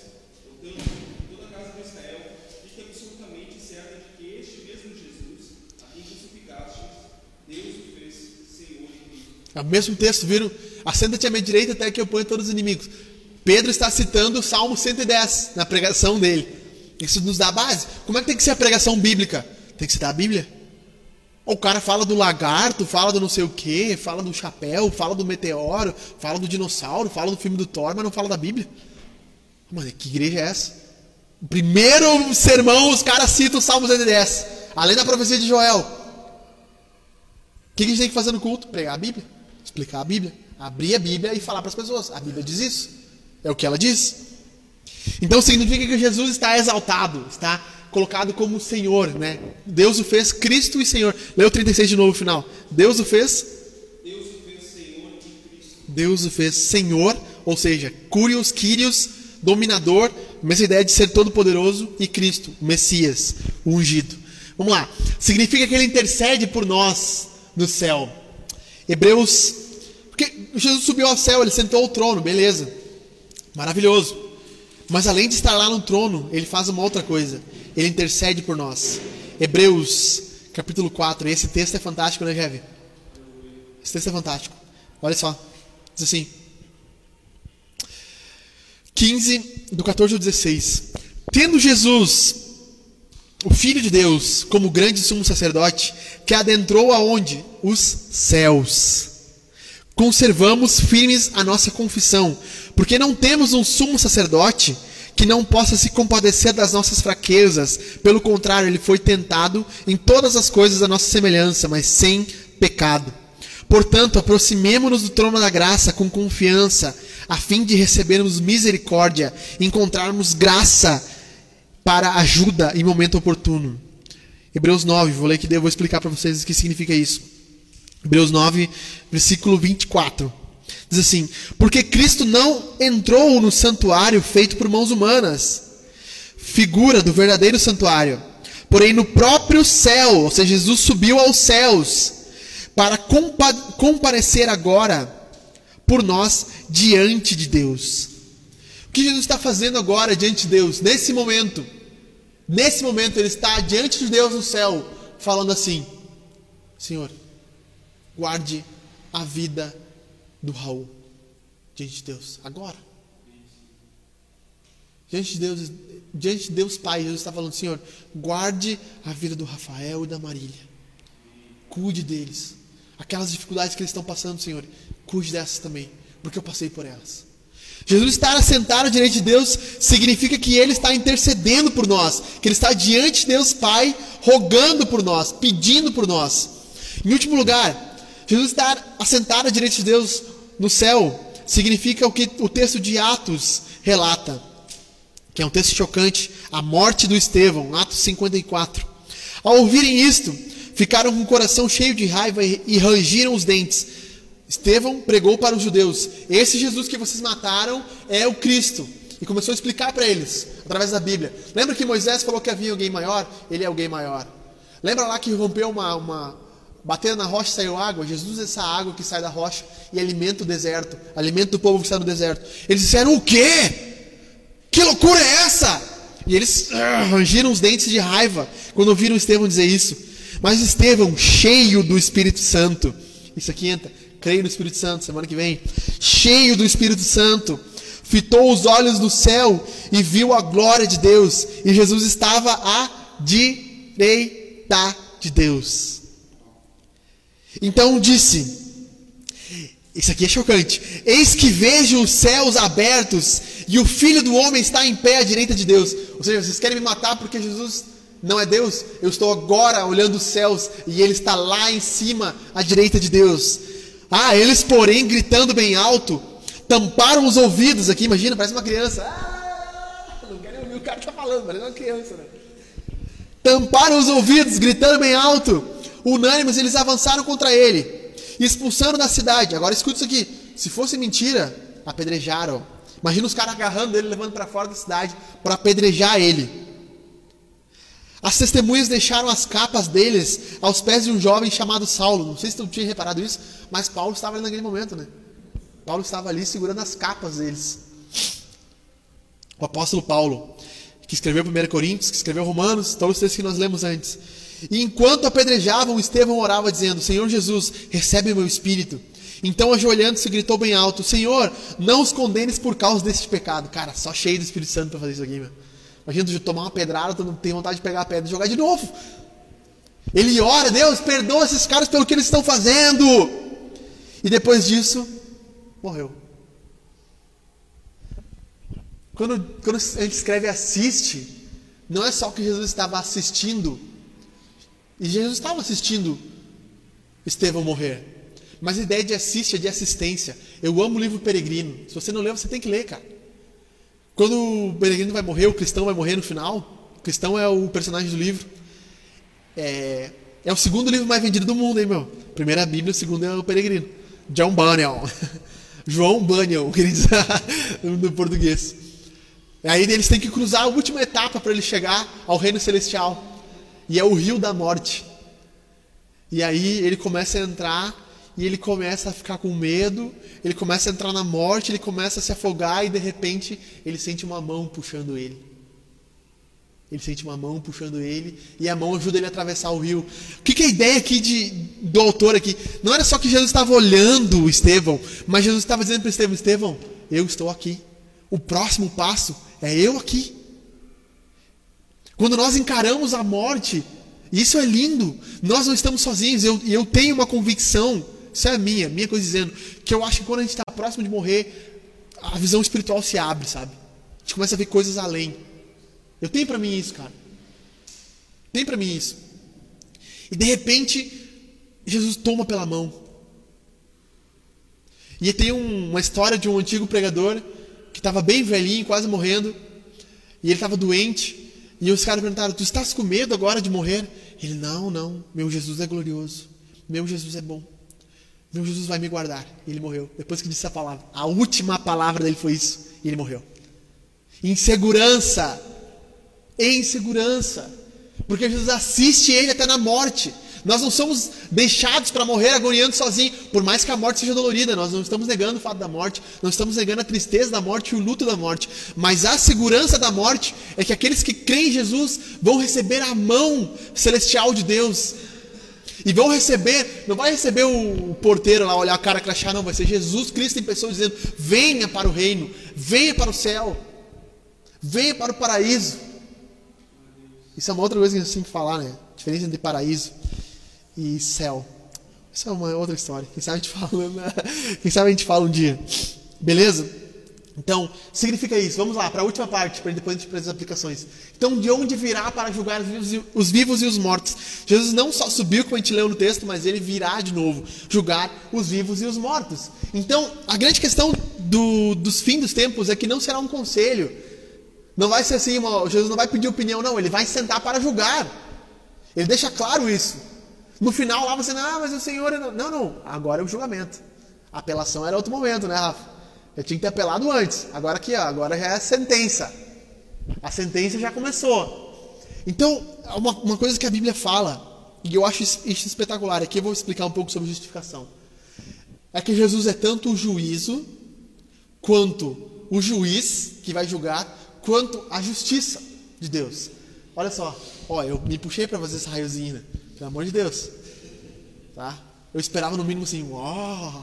Portanto, toda a casa de Israel fique absolutamente certa de que este mesmo Jesus, a quem crucificaste, Deus o fez Senhor e Cristo. É o mesmo texto, viram? Assenta-te à minha direita até que eu ponha todos os inimigos. Pedro está citando o Salmo 110 na pregação dele. Isso nos dá a base. Como é que tem que ser a pregação bíblica? Tem que citar a Bíblia. O cara fala do lagarto, fala do não sei o que, fala do chapéu, fala do meteoro, fala do dinossauro, fala do filme do Thor, mas não fala da Bíblia. Mano, que igreja é essa? O primeiro sermão, os caras citam o Salmo 110. Além da profecia de Joel. O que a gente tem que fazer no culto? Pregar a Bíblia. Explicar a Bíblia. Abrir a Bíblia e falar para as pessoas. A Bíblia diz isso. É o que ela diz. Então significa que Jesus está exaltado, está colocado como Senhor, né? Deus o fez Cristo e Senhor. O 36 de novo, final. Deus o fez Deus o fez Senhor e Cristo. Deus o fez Senhor, ou seja, Curios, Quírios, dominador, mesma ideia de ser todo-poderoso, e Cristo, o Messias, o ungido. Vamos lá. Significa que ele intercede por nós no céu. Hebreus. Porque Jesus subiu ao céu, ele sentou ao trono, beleza. Maravilhoso. Mas além de estar lá no trono, ele faz uma outra coisa. Ele intercede por nós. Hebreus, capítulo 4. E esse texto é fantástico, né, Jeff? Esse texto é fantástico. Olha só. Diz assim. 15, do 14 ao 16. Tendo Jesus, o Filho de Deus, como grande sumo sacerdote, que adentrou aonde? Os céus. Conservamos firmes a nossa confissão, porque não temos um sumo sacerdote que não possa se compadecer das nossas fraquezas. Pelo contrário, ele foi tentado em todas as coisas da nossa semelhança, mas sem pecado. Portanto, aproximemo-nos do trono da graça com confiança, a fim de recebermos misericórdia, encontrarmos graça para ajuda em momento oportuno. Hebreus 9, vou ler aqui, eu vou explicar para vocês o que significa isso. Hebreus 9, versículo 24. Diz assim: Porque Cristo não entrou no santuário feito por mãos humanas, figura do verdadeiro santuário, porém no próprio céu, ou seja, Jesus subiu aos céus, para compa comparecer agora por nós diante de Deus. O que Jesus está fazendo agora diante de Deus, nesse momento? Nesse momento, ele está diante de Deus no céu, falando assim: Senhor, guarde a vida do Raul diante de Deus, agora. Diante de Deus, diante de Deus Pai, Jesus está falando, Senhor, guarde a vida do Rafael e da Marília. Cuide deles. Aquelas dificuldades que eles estão passando, Senhor, cuide dessas também, porque eu passei por elas. Jesus estar assentado diante de Deus significa que ele está intercedendo por nós, que ele está diante de Deus Pai, rogando por nós, pedindo por nós. Em último lugar, Jesus estar assentado diante de Deus no céu significa o que o texto de Atos relata, que é um texto chocante, a morte do Estevão, Atos 54. Ao ouvirem isto, ficaram com o coração cheio de raiva e rangiram os dentes. Estevão pregou para os judeus: Esse Jesus que vocês mataram é o Cristo. E começou a explicar para eles, através da Bíblia. Lembra que Moisés falou que havia alguém maior? Ele é alguém maior. Lembra lá que rompeu uma. uma batendo na rocha e saiu água? Jesus é essa água que sai da rocha e alimenta o deserto, alimenta o povo que está no deserto. Eles disseram: O quê? Que loucura é essa? E eles ah, rangiram os dentes de raiva quando ouviram Estevão dizer isso. Mas Estevão, cheio do Espírito Santo, isso aqui entra, creio no Espírito Santo, semana que vem, cheio do Espírito Santo, fitou os olhos do céu e viu a glória de Deus, e Jesus estava à direita de Deus. Então disse: Isso aqui é chocante. Eis que vejo os céus abertos e o filho do homem está em pé à direita de Deus. Ou seja, vocês querem me matar porque Jesus não é Deus? Eu estou agora olhando os céus e ele está lá em cima à direita de Deus. Ah, eles, porém, gritando bem alto, tamparam os ouvidos aqui. Imagina, parece uma criança. Ah, não quero ouvir o cara que está falando, parece uma criança, né? Tamparam os ouvidos, gritando bem alto. Unânimes, eles avançaram contra ele, expulsando da cidade. Agora escuta isso aqui: se fosse mentira, apedrejaram. Imagina os caras agarrando ele, levando para fora da cidade para apedrejar ele. As testemunhas deixaram as capas deles aos pés de um jovem chamado Saulo. Não sei se tu tinha reparado isso, mas Paulo estava ali naquele momento, né? Paulo estava ali segurando as capas deles. O apóstolo Paulo, que escreveu 1 Coríntios, que escreveu Romanos, todos os textos que nós lemos antes. E enquanto apedrejavam, Estevão orava dizendo: Senhor Jesus, recebe meu espírito. Então, ajoelhando-se, gritou bem alto: Senhor, não os condenes por causa deste pecado. Cara, só cheio do Espírito Santo para fazer isso aqui, meu. Imagina tu tomar uma pedrada, tu não tem vontade de pegar a pedra e jogar de novo. Ele ora, Deus, perdoa esses caras pelo que eles estão fazendo. E depois disso, morreu. Quando, quando a gente escreve assiste, não é só que Jesus estava assistindo, e Jesus estava assistindo Estevão morrer. Mas a ideia de assiste é de assistência. Eu amo o livro Peregrino. Se você não leu, você tem que ler, cara. Quando o peregrino vai morrer, o cristão vai morrer no final. O cristão é o personagem do livro. É, é o segundo livro mais vendido do mundo, hein, meu? Primeiro é a Bíblia, o segundo é o Peregrino. John Bunyan. <laughs> João Bunyan, que ele diz <laughs> no português. Aí eles têm que cruzar a última etapa para ele chegar ao reino celestial. E é o rio da morte. E aí ele começa a entrar e ele começa a ficar com medo, ele começa a entrar na morte, ele começa a se afogar e de repente ele sente uma mão puxando ele. Ele sente uma mão puxando ele e a mão ajuda ele a atravessar o rio. O que, que é a ideia aqui de, do autor aqui? Não era só que Jesus estava olhando Estevão, mas Jesus estava dizendo para Estevão: Estevão, eu estou aqui. O próximo passo é eu aqui. Quando nós encaramos a morte, isso é lindo. Nós não estamos sozinhos. Eu, eu tenho uma convicção isso é minha, minha coisa dizendo que eu acho que quando a gente está próximo de morrer, a visão espiritual se abre, sabe? A gente começa a ver coisas além. Eu tenho para mim isso, cara. Tem para mim isso. E de repente, Jesus toma pela mão. E tem um, uma história de um antigo pregador que estava bem velhinho, quase morrendo. E ele estava doente. E os caras perguntaram: Tu estás com medo agora de morrer? Ele: Não, não. Meu Jesus é glorioso. Meu Jesus é bom. Meu Jesus vai me guardar. E ele morreu. Depois que disse a palavra. A última palavra dele foi isso. E ele morreu. Insegurança. Em segurança. Porque Jesus assiste ele até na morte. Nós não somos deixados para morrer agoniando sozinho, por mais que a morte seja dolorida. Nós não estamos negando o fato da morte, não estamos negando a tristeza da morte e o luto da morte. Mas a segurança da morte é que aqueles que creem em Jesus vão receber a mão celestial de Deus, e vão receber, não vai receber o, porteiro lá olhar a cara crachá, não, vai ser Jesus Cristo em pessoa dizendo: venha para o reino, venha para o céu, venha para o paraíso. Isso é uma outra coisa que a gente tem que falar, né? A diferença entre paraíso e céu. Isso é uma outra história. Quem sabe a gente fala, né? Quem sabe a gente fala um dia. Beleza? Então, significa isso. Vamos lá, para a última parte, para depois a gente fazer as aplicações. Então, de onde virá para julgar os vivos, e, os vivos e os mortos? Jesus não só subiu, como a gente leu no texto, mas ele virá de novo julgar os vivos e os mortos. Então, a grande questão do, dos fins dos tempos é que não será um conselho. Não vai ser assim, Jesus não vai pedir opinião, não. Ele vai sentar para julgar. Ele deixa claro isso. No final lá você, ah, mas o Senhor. Não, não, não. agora é o julgamento. A apelação era outro momento, né, Rafa? Eu tinha que ter apelado antes. Agora aqui, ó, agora já é a sentença. A sentença já começou. Então, uma, uma coisa que a Bíblia fala, e eu acho isso espetacular, aqui eu vou explicar um pouco sobre justificação. É que Jesus é tanto o juízo, quanto o juiz que vai julgar, quanto a justiça de Deus. Olha só, ó, eu me puxei para fazer essa raiozinha, né? pelo amor de Deus. Tá? Eu esperava no mínimo assim, ó.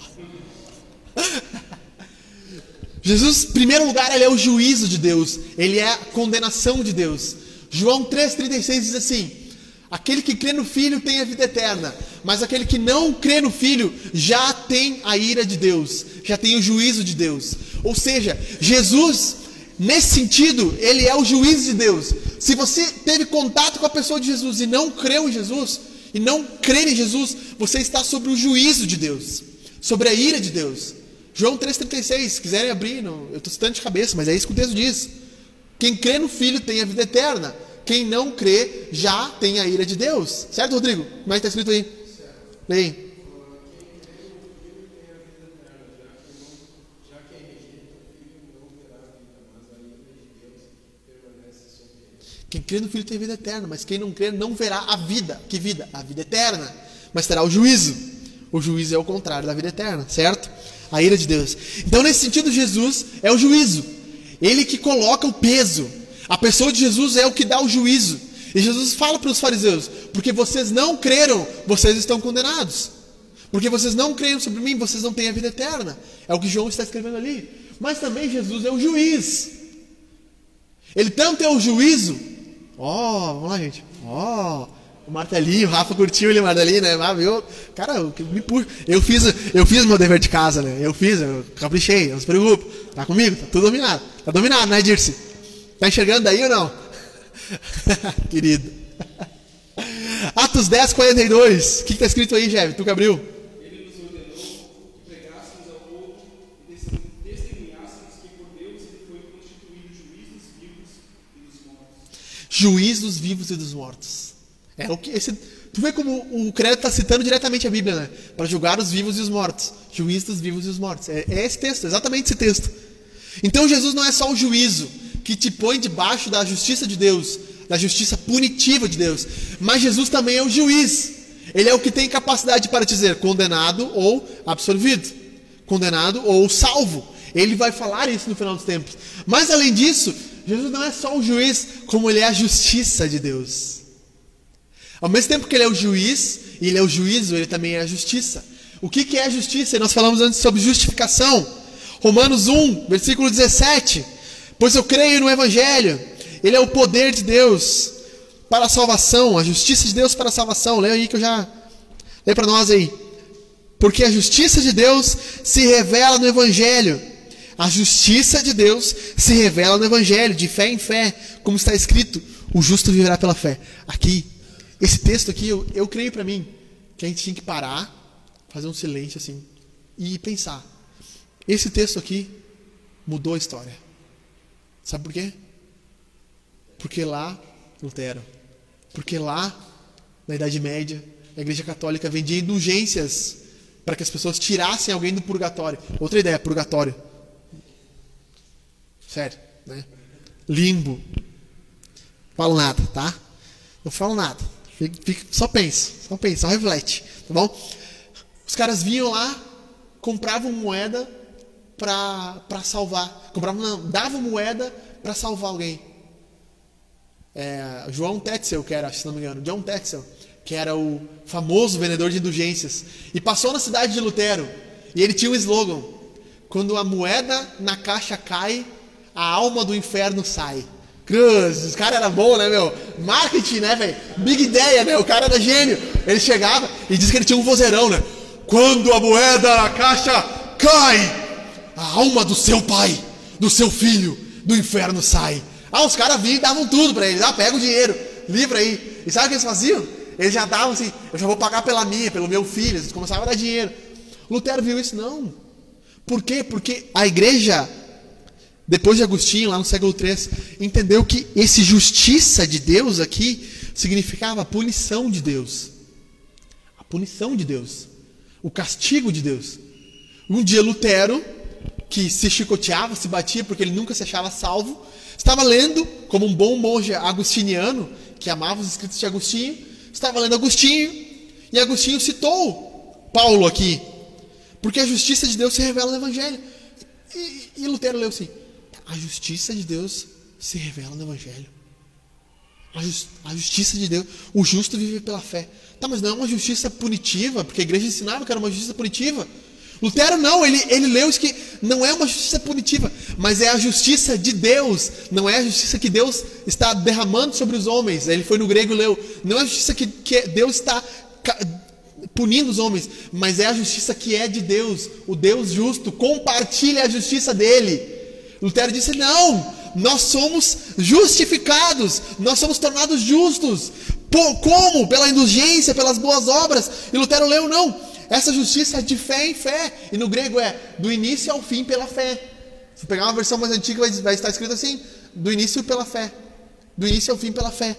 <laughs> Jesus, em primeiro lugar, ele é o juízo de Deus, ele é a condenação de Deus. João 3,36 diz assim: Aquele que crê no Filho tem a vida eterna, mas aquele que não crê no Filho já tem a ira de Deus, já tem o juízo de Deus. Ou seja, Jesus, nesse sentido, ele é o juízo de Deus. Se você teve contato com a pessoa de Jesus e não creu em Jesus, e não crer em Jesus, você está sobre o juízo de Deus, sobre a ira de Deus. João 3,36, se quiserem abrir, não, eu estou citando de cabeça, mas é isso que o texto diz. Quem crê no Filho tem a vida eterna. Quem não crê já tem a ira de Deus. Certo, Rodrigo? Como é que está escrito aí? Leia. Quem crê no Filho tem vida eterna, mas quem não crê não verá a vida. Que vida? A vida eterna. Mas terá o juízo. O juízo é o contrário da vida eterna, certo? A ira de Deus. Então, nesse sentido, Jesus é o juízo. Ele que coloca o peso. A pessoa de Jesus é o que dá o juízo. E Jesus fala para os fariseus: porque vocês não creram, vocês estão condenados. Porque vocês não creram sobre mim, vocês não têm a vida eterna. É o que João está escrevendo ali. Mas também Jesus é o juiz. Ele tanto é o juízo Ó, oh, vamos lá, gente. Ó, oh, o martelinho, o Rafa curtiu ele, o martelinho, né? Ah, viu? Cara, me puxa. Eu fiz, eu fiz meu dever de casa, né? Eu fiz, eu caprichei, não se preocupe. Tá comigo? Tá tudo dominado. Tá dominado, né, Dirce? Tá enxergando daí ou não? <laughs> Querido. Atos 10, 42. O que, que tá escrito aí, Jeve? Tu que abriu? Ele nos ordenou que pregássemos ao povo testemunhássemos que por Deus ele foi constituído juiz dos vivos e dos mortos. É o que esse, tu vê como o credo está citando diretamente a Bíblia, né? Para julgar os vivos e os mortos. Juiz dos vivos e os mortos. É, é esse texto, exatamente esse texto. Então Jesus não é só o juízo que te põe debaixo da justiça de Deus, da justiça punitiva de Deus, mas Jesus também é o juiz. Ele é o que tem capacidade para dizer condenado ou absolvido, condenado ou salvo. Ele vai falar isso no final dos tempos. Mas além disso, Jesus não é só o juiz, como ele é a justiça de Deus. Ao mesmo tempo que ele é o juiz, e ele é o juízo, ele também é a justiça. O que, que é a justiça? E nós falamos antes sobre justificação. Romanos 1, versículo 17. Pois eu creio no Evangelho, ele é o poder de Deus para a salvação, a justiça de Deus para a salvação. Leia aí que eu já. Leia para nós aí. Porque a justiça de Deus se revela no Evangelho. A justiça de Deus se revela no Evangelho, de fé em fé, como está escrito: o justo viverá pela fé. Aqui, esse texto aqui, eu, eu creio para mim que a gente tinha que parar, fazer um silêncio assim e pensar. Esse texto aqui mudou a história. Sabe por quê? Porque lá, Lutero, porque lá, na Idade Média, a Igreja Católica vendia indulgências para que as pessoas tirassem alguém do purgatório. Outra ideia, purgatório. Sério, né? Limbo. Falo nada, tá? Não falo nada. Só pensa, só pensa, só reflete, tá bom? Os caras vinham lá, compravam moeda para salvar. Compravam, não, davam moeda para salvar alguém. É, João Tetzel, que era, se não me engano, John Tetzel, que era o famoso vendedor de indulgências, e passou na cidade de Lutero, e ele tinha um slogan: quando a moeda na caixa cai, a alma do inferno sai. Cruz, os cara era bom, né, meu? Marketing, né, velho? Big ideia, né? O cara era gênio. Ele chegava e disse que ele tinha um vozeirão, né? Quando a moeda na caixa cai, a alma do seu pai, do seu filho, do inferno sai. Ah, os caras vinham e davam tudo para ele. Ah, pega o dinheiro, livra aí. E sabe o que eles faziam? Eles já davam assim, eu já vou pagar pela minha, pelo meu filho. Eles começavam a dar dinheiro. Lutero viu isso? Não. Por quê? Porque a igreja, depois de Agostinho, lá no século III, entendeu que esse justiça de Deus aqui significava a punição de Deus. A punição de Deus. O castigo de Deus. Um dia Lutero, que se chicoteava, se batia porque ele nunca se achava salvo, estava lendo, como um bom monge agustiniano, que amava os escritos de Agostinho, estava lendo Agostinho, e Agostinho citou Paulo aqui, porque a justiça de Deus se revela no Evangelho. E, e Lutero leu assim: a justiça de Deus se revela no Evangelho. A, just, a, justiça de Deus, o justo vive pela fé. Tá, mas não é uma justiça punitiva, porque a igreja ensinava que era uma justiça punitiva. Lutero não, ele, ele leu isso que não é uma justiça punitiva, mas é a justiça de Deus, não é a justiça que Deus está derramando sobre os homens. Ele foi no grego e leu, não é a justiça que, que Deus está punindo os homens, mas é a justiça que é de Deus, o Deus justo, compartilha a justiça dele. Lutero disse: não, nós somos justificados, nós somos tornados justos. Por, como? Pela indulgência, pelas boas obras. E Lutero leu: não, essa justiça é de fé em fé. E no grego é do início ao fim pela fé. Se pegar uma versão mais antiga, vai, vai estar escrito assim: do início pela fé. Do início ao fim pela fé.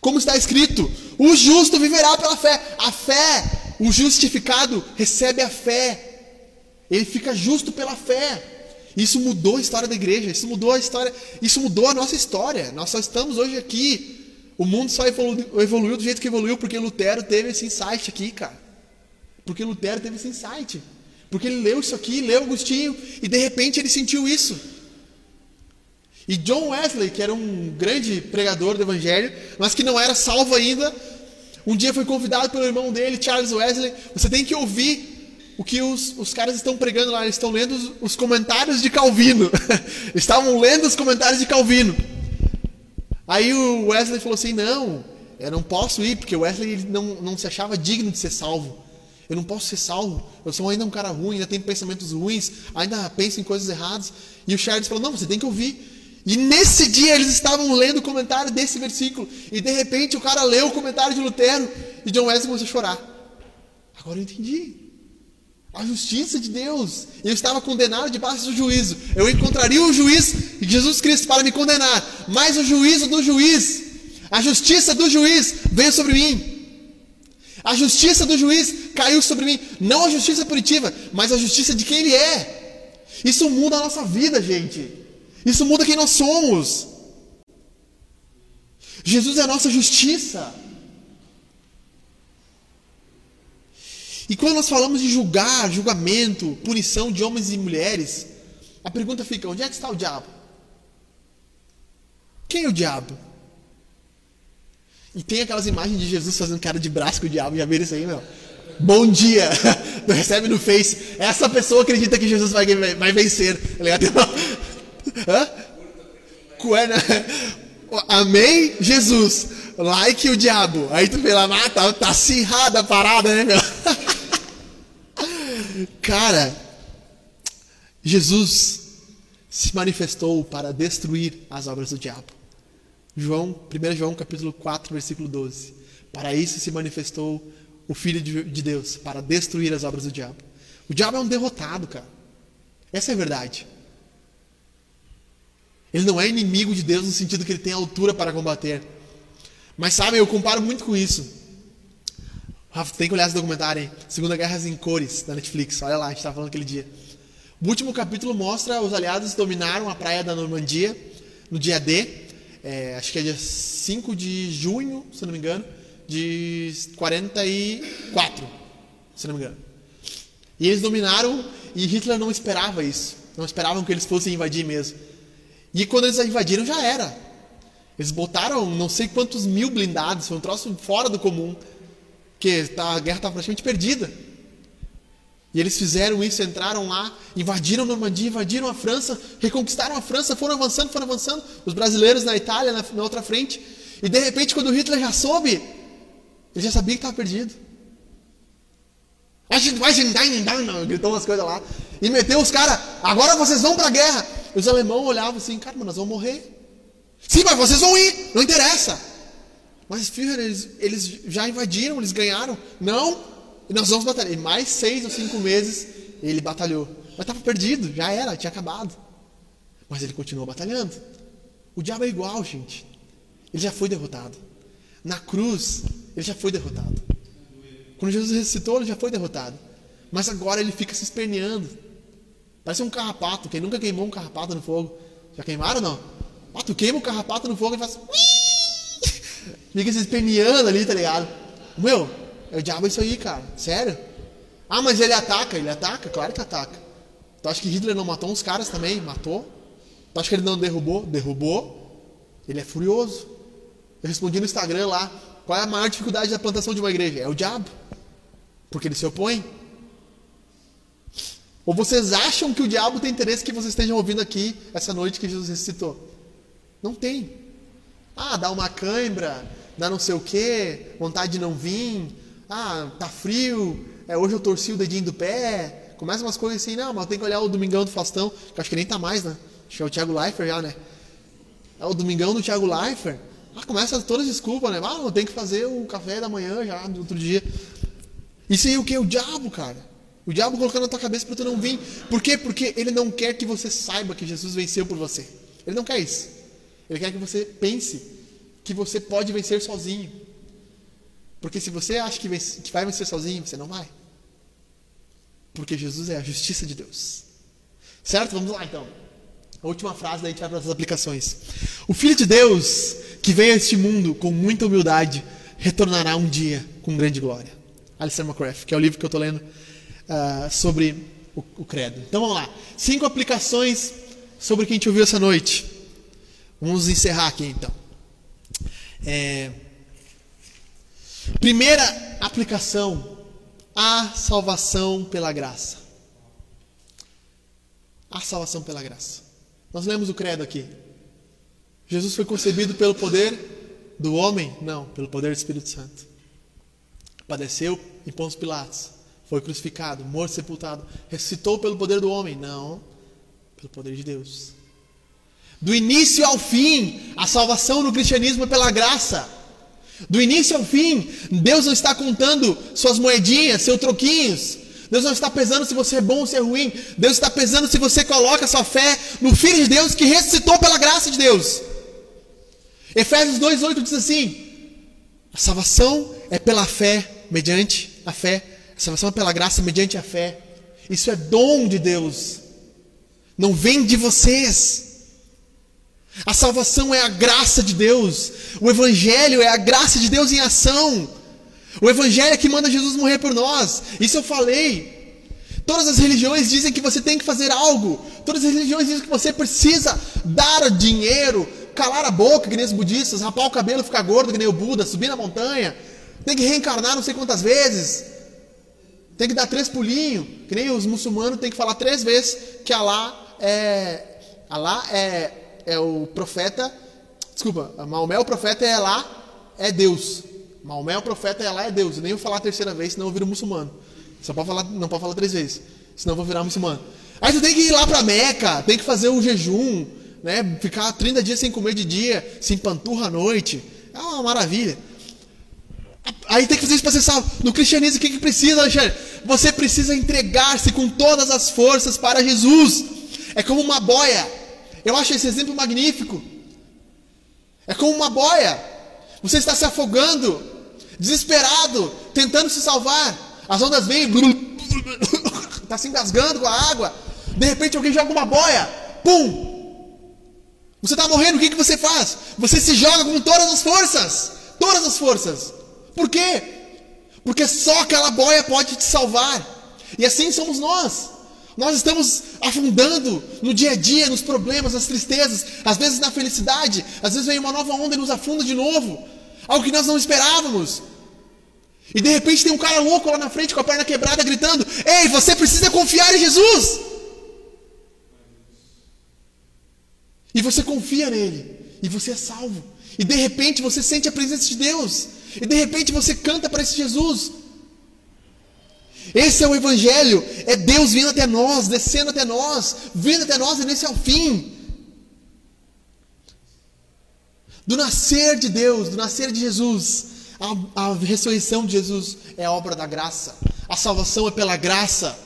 Como está escrito: o justo viverá pela fé. A fé, o justificado recebe a fé. Ele fica justo pela fé. Isso mudou a história da igreja, isso mudou a história, isso mudou a nossa história. Nós só estamos hoje aqui. O mundo só evolu- evoluiu do jeito que evoluiu porque Lutero teve esse insight aqui, cara. Porque Lutero teve esse insight. Porque ele leu isso aqui, leu Agostinho e de repente ele sentiu isso. E John Wesley, que era um grande pregador do evangelho, mas que não era salvo ainda, um dia foi convidado pelo irmão dele, Charles Wesley. Você tem que ouvir o que os, os caras estão pregando lá. Eles estão lendo os, os comentários de Calvino. <laughs> Estavam lendo os comentários de Calvino. Aí o Wesley falou assim: Não, eu não posso ir, porque o Wesley não, não se achava digno de ser salvo. Eu não posso ser salvo. Eu sou ainda um cara ruim, ainda tenho pensamentos ruins, ainda penso em coisas erradas. E o Charles falou: Não, você tem que ouvir. E nesse dia eles estavam lendo o comentário desse versículo. E de repente o cara leu o comentário de Lutero. E John Wesley começou a chorar. Agora eu entendi. A justiça de Deus. Eu estava condenado debaixo do juízo. Eu encontraria o juiz, Jesus Cristo, para me condenar. Mas o juízo do juiz, a justiça do juiz veio sobre mim. A justiça do juiz caiu sobre mim. Não a justiça punitiva, mas a justiça de quem ele é. Isso muda a nossa vida, gente. Isso muda quem nós somos. Jesus é a nossa justiça. E quando nós falamos de julgar, julgamento, punição de homens e mulheres, a pergunta fica: onde é que está o diabo? Quem é o diabo? E tem aquelas imagens de Jesus fazendo cara de braço com o diabo, já viram isso aí, meu? Bom dia! <laughs> Recebe no Face. Essa pessoa acredita que Jesus vai, vai vencer. Tá? <laughs> Hã? Cué, né? Amém, Jesus. Like o diabo. Aí tu vê lá, ah, tá, tá acirrada a parada, né, meu? <laughs> Cara, Jesus se manifestou para destruir as obras do diabo. João, 1 João capítulo 4, versículo 12. Para isso se manifestou o Filho de de Deus, para destruir as obras do diabo. O diabo é um derrotado, cara. Essa é a verdade. Ele não é inimigo de Deus no sentido que ele tem altura para combater. Mas sabe, eu comparo muito com isso. Rafa, tem que olhar esse documentário, hein? Segunda Guerra em Cores, da Netflix. Olha lá, a gente estava falando aquele dia. O último capítulo mostra os aliados dominaram a praia da Normandia no dia D. é, acho que é dia 5 de junho, se não me engano, de 44, se não me engano. E eles dominaram e Hitler não esperava isso. Não esperavam que eles fossem invadir mesmo. E quando eles invadiram, já era. Eles botaram não sei quantos mil blindados, foi um troço fora do comum. Que tá- a guerra estava praticamente perdida. E eles fizeram isso, entraram lá, invadiram a Normandia, invadiram a França, reconquistaram a França, foram avançando, foram avançando. Os brasileiros na Itália, na, na outra frente. E de repente, quando Hitler já soube, ele já sabia que estava perdido. A gritou umas coisas lá. E meteu os caras, agora vocês vão pra guerra. E os alemães olhavam assim, cara, mas nós vamos morrer. Sim, mas vocês vão ir, não interessa. Mas, Führer, eles, eles já invadiram, eles ganharam. Não, nós vamos batalhar. E mais seis ou cinco meses ele batalhou. Mas estava perdido, já era, tinha acabado. Mas ele continuou batalhando. O diabo é igual, gente. Ele já foi derrotado. Na cruz, ele já foi derrotado. Quando Jesus ressuscitou, ele já foi derrotado. Mas agora ele fica se esperneando. Parece um carrapato. Quem nunca queimou um carrapato no fogo? Já queimaram ou não? Ah, tu queima o carrapato no fogo e faz. Fica se esperneando ali, tá ligado? Meu, é o diabo isso aí, cara. Sério. Ah, mas ele ataca, ele ataca? Claro que ataca. Tu acha que Hitler não matou uns caras também? Matou. Tu acha que ele não derrubou? Derrubou. Ele é furioso. Eu respondi no Instagram lá. Qual é a maior dificuldade da plantação de uma igreja? É o diabo. Porque ele se opõe. Ou vocês acham que o diabo tem interesse que vocês estejam ouvindo aqui essa noite que Jesus ressuscitou? Não tem. Ah, dá uma cãibra, dá não sei o quê, vontade de não vir. Ah, tá frio, é, hoje eu torci o dedinho do pé. Começa umas coisas assim, não, mas tenho que olhar o Domingão do Faustão, que acho que nem tá mais, né? Acho que é o Thiago Leifert já, né? É o Domingão do Thiago Leifert. Ah, começa todas as desculpas, né? Ah, não tem que fazer o café da manhã já, do outro dia. Isso aí é o que? O diabo, cara. O diabo colocando na tua cabeça para tu não vir. Por quê? Porque ele não quer que você saiba que Jesus venceu por você. Ele não quer isso. Ele quer que você pense que você pode vencer sozinho. Porque se você acha que, vence, que vai vencer sozinho, você não vai. Porque Jesus é a justiça de Deus. Certo? Vamos lá então. A última frase, daí a gente vai para as aplicações. O Filho de Deus, que veio a este mundo com muita humildade, retornará um dia com grande glória. Alistair McCrath, que é o livro que eu estou lendo uh, sobre o, o, credo. Então vamos lá. Cinco aplicações sobre o que a gente ouviu essa noite. Vamos encerrar aqui então. É... Primeira aplicação: a salvação pela graça. A salvação pela graça. Nós lemos o credo aqui. Jesus foi concebido pelo poder do homem? Não, pelo poder do Espírito Santo. Padeceu em Pôncio Pilatos. Foi crucificado, morto, sepultado. Ressuscitou pelo poder do homem? Não, pelo poder de Deus. Do início ao fim, a salvação no cristianismo é pela graça. Do início ao fim, Deus não está contando suas moedinhas, seus troquinhos. Deus não está pesando se você é bom ou se é ruim. Deus está pesando se você coloca sua fé no Filho de Deus que ressuscitou pela graça de Deus. Efésios 2,8 diz assim: a salvação é pela fé, mediante a fé. A salvação é pela graça, mediante a fé. Isso é dom de Deus. Não vem de vocês. A salvação é a graça de Deus. O Evangelho é a graça de Deus em ação. O Evangelho é que manda Jesus morrer por nós. Isso eu falei. Todas as religiões dizem que você tem que fazer algo. Todas as religiões dizem que você precisa dar dinheiro, calar a boca, que nem os budistas, rapar o cabelo, ficar gordo, que nem o Buda, subir na montanha. Tem que reencarnar não sei quantas vezes. Tem que dar três pulinhos, que nem os muçulmanos tem que falar três vezes que Alá é. Alá é, é o profeta. Desculpa, Maomé é o profeta é Alá, é Deus. Maomé é o profeta e Allah é Deus. Eu nem vou falar a terceira vez, senão eu viro muçulmano. Só pode falar, não pode falar três vezes, senão eu vou virar muçulmano. Aí você tem que ir lá para Meca, tem que fazer um jejum, né? Ficar 30 dias sem comer de dia, sem panturra à noite. É uma maravilha. Aí tem que fazer isso para ser salvo. No cristianismo, o que, que precisa, Alexandre? Você precisa entregar-se com todas as forças para Jesus. É como uma boia. Eu acho esse exemplo magnífico. É como uma boia. Você está se afogando desesperado, tentando se salvar. As ondas vêm, está se engasgando com a água. De repente alguém joga uma boia, pum! Você está morrendo, o que, que você faz? Você se joga com todas as forças. Todas as forças. Por quê? Porque só aquela boia pode te salvar. E assim somos nós. Nós estamos afundando no dia a dia, nos problemas, nas tristezas, às vezes na felicidade, às vezes vem uma nova onda e nos afunda de novo. Algo que nós não esperávamos. E de repente tem um cara louco lá na frente com a perna quebrada gritando: Ei, você precisa confiar em Jesus! E você confia nele, e você é salvo. E de repente você sente a presença de Deus, e de repente você canta para esse Jesus. Esse é o Evangelho, é Deus vindo até nós, descendo até nós, vindo até nós, e nesse é o fim. Do nascer de Deus, do nascer de Jesus, a, a ressurreição de Jesus é obra da graça. A salvação é pela graça.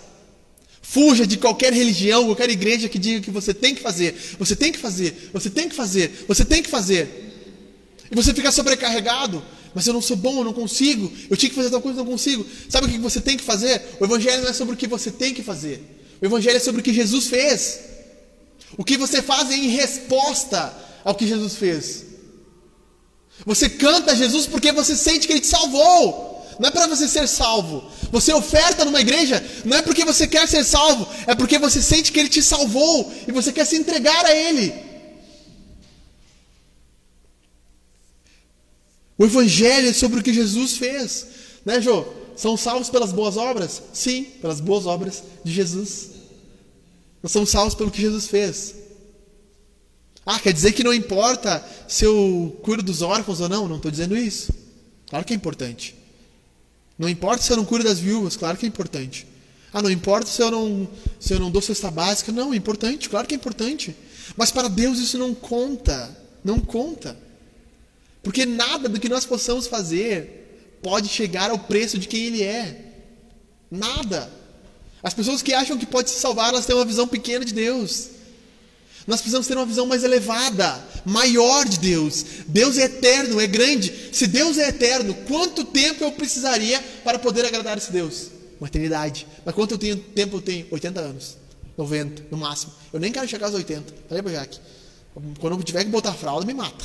Fuja de qualquer religião, qualquer igreja que diga que você tem que fazer, você tem que fazer, você tem que fazer, você tem que fazer. E você fica sobrecarregado. Mas eu não sou bom, eu não consigo. Eu tinha que fazer tal coisa, eu não consigo. Sabe o que você tem que fazer? O Evangelho não é sobre o que você tem que fazer. O Evangelho é sobre o que Jesus fez. O que você faz é em resposta ao que Jesus fez. Você canta Jesus porque você sente que Ele te salvou. Não é para você ser salvo. Você oferta numa igreja, não é porque você quer ser salvo, é porque você sente que Ele te salvou e você quer se entregar a Ele. O Evangelho é sobre o que Jesus fez. Né, Jô? São salvos pelas boas obras? Sim, pelas boas obras de Jesus. Nós somos salvos pelo que Jesus fez. Ah, quer dizer que não importa se eu cuido dos órfãos ou não? Não estou dizendo isso. Claro que é importante. Não importa se eu não cuido das viúvas, claro que é importante. Ah, não importa se eu não, se eu não dou cesta básica. Não, é importante, claro que é importante. Mas para Deus isso não conta. Não conta. Porque nada do que nós possamos fazer pode chegar ao preço de quem Ele é. Nada. As pessoas que acham que pode se salvar, elas têm uma visão pequena de Deus. Nós precisamos ter uma visão mais elevada, maior de Deus. Deus é eterno, é grande. Se Deus é eterno, quanto tempo eu precisaria para poder agradar esse Deus? Uma eternidade. Mas quanto eu tenho, tempo eu tenho? 80 anos. 90, no máximo. Eu nem quero chegar aos 80. Falei pra Jaque. Quando eu tiver que botar fralda, me mata.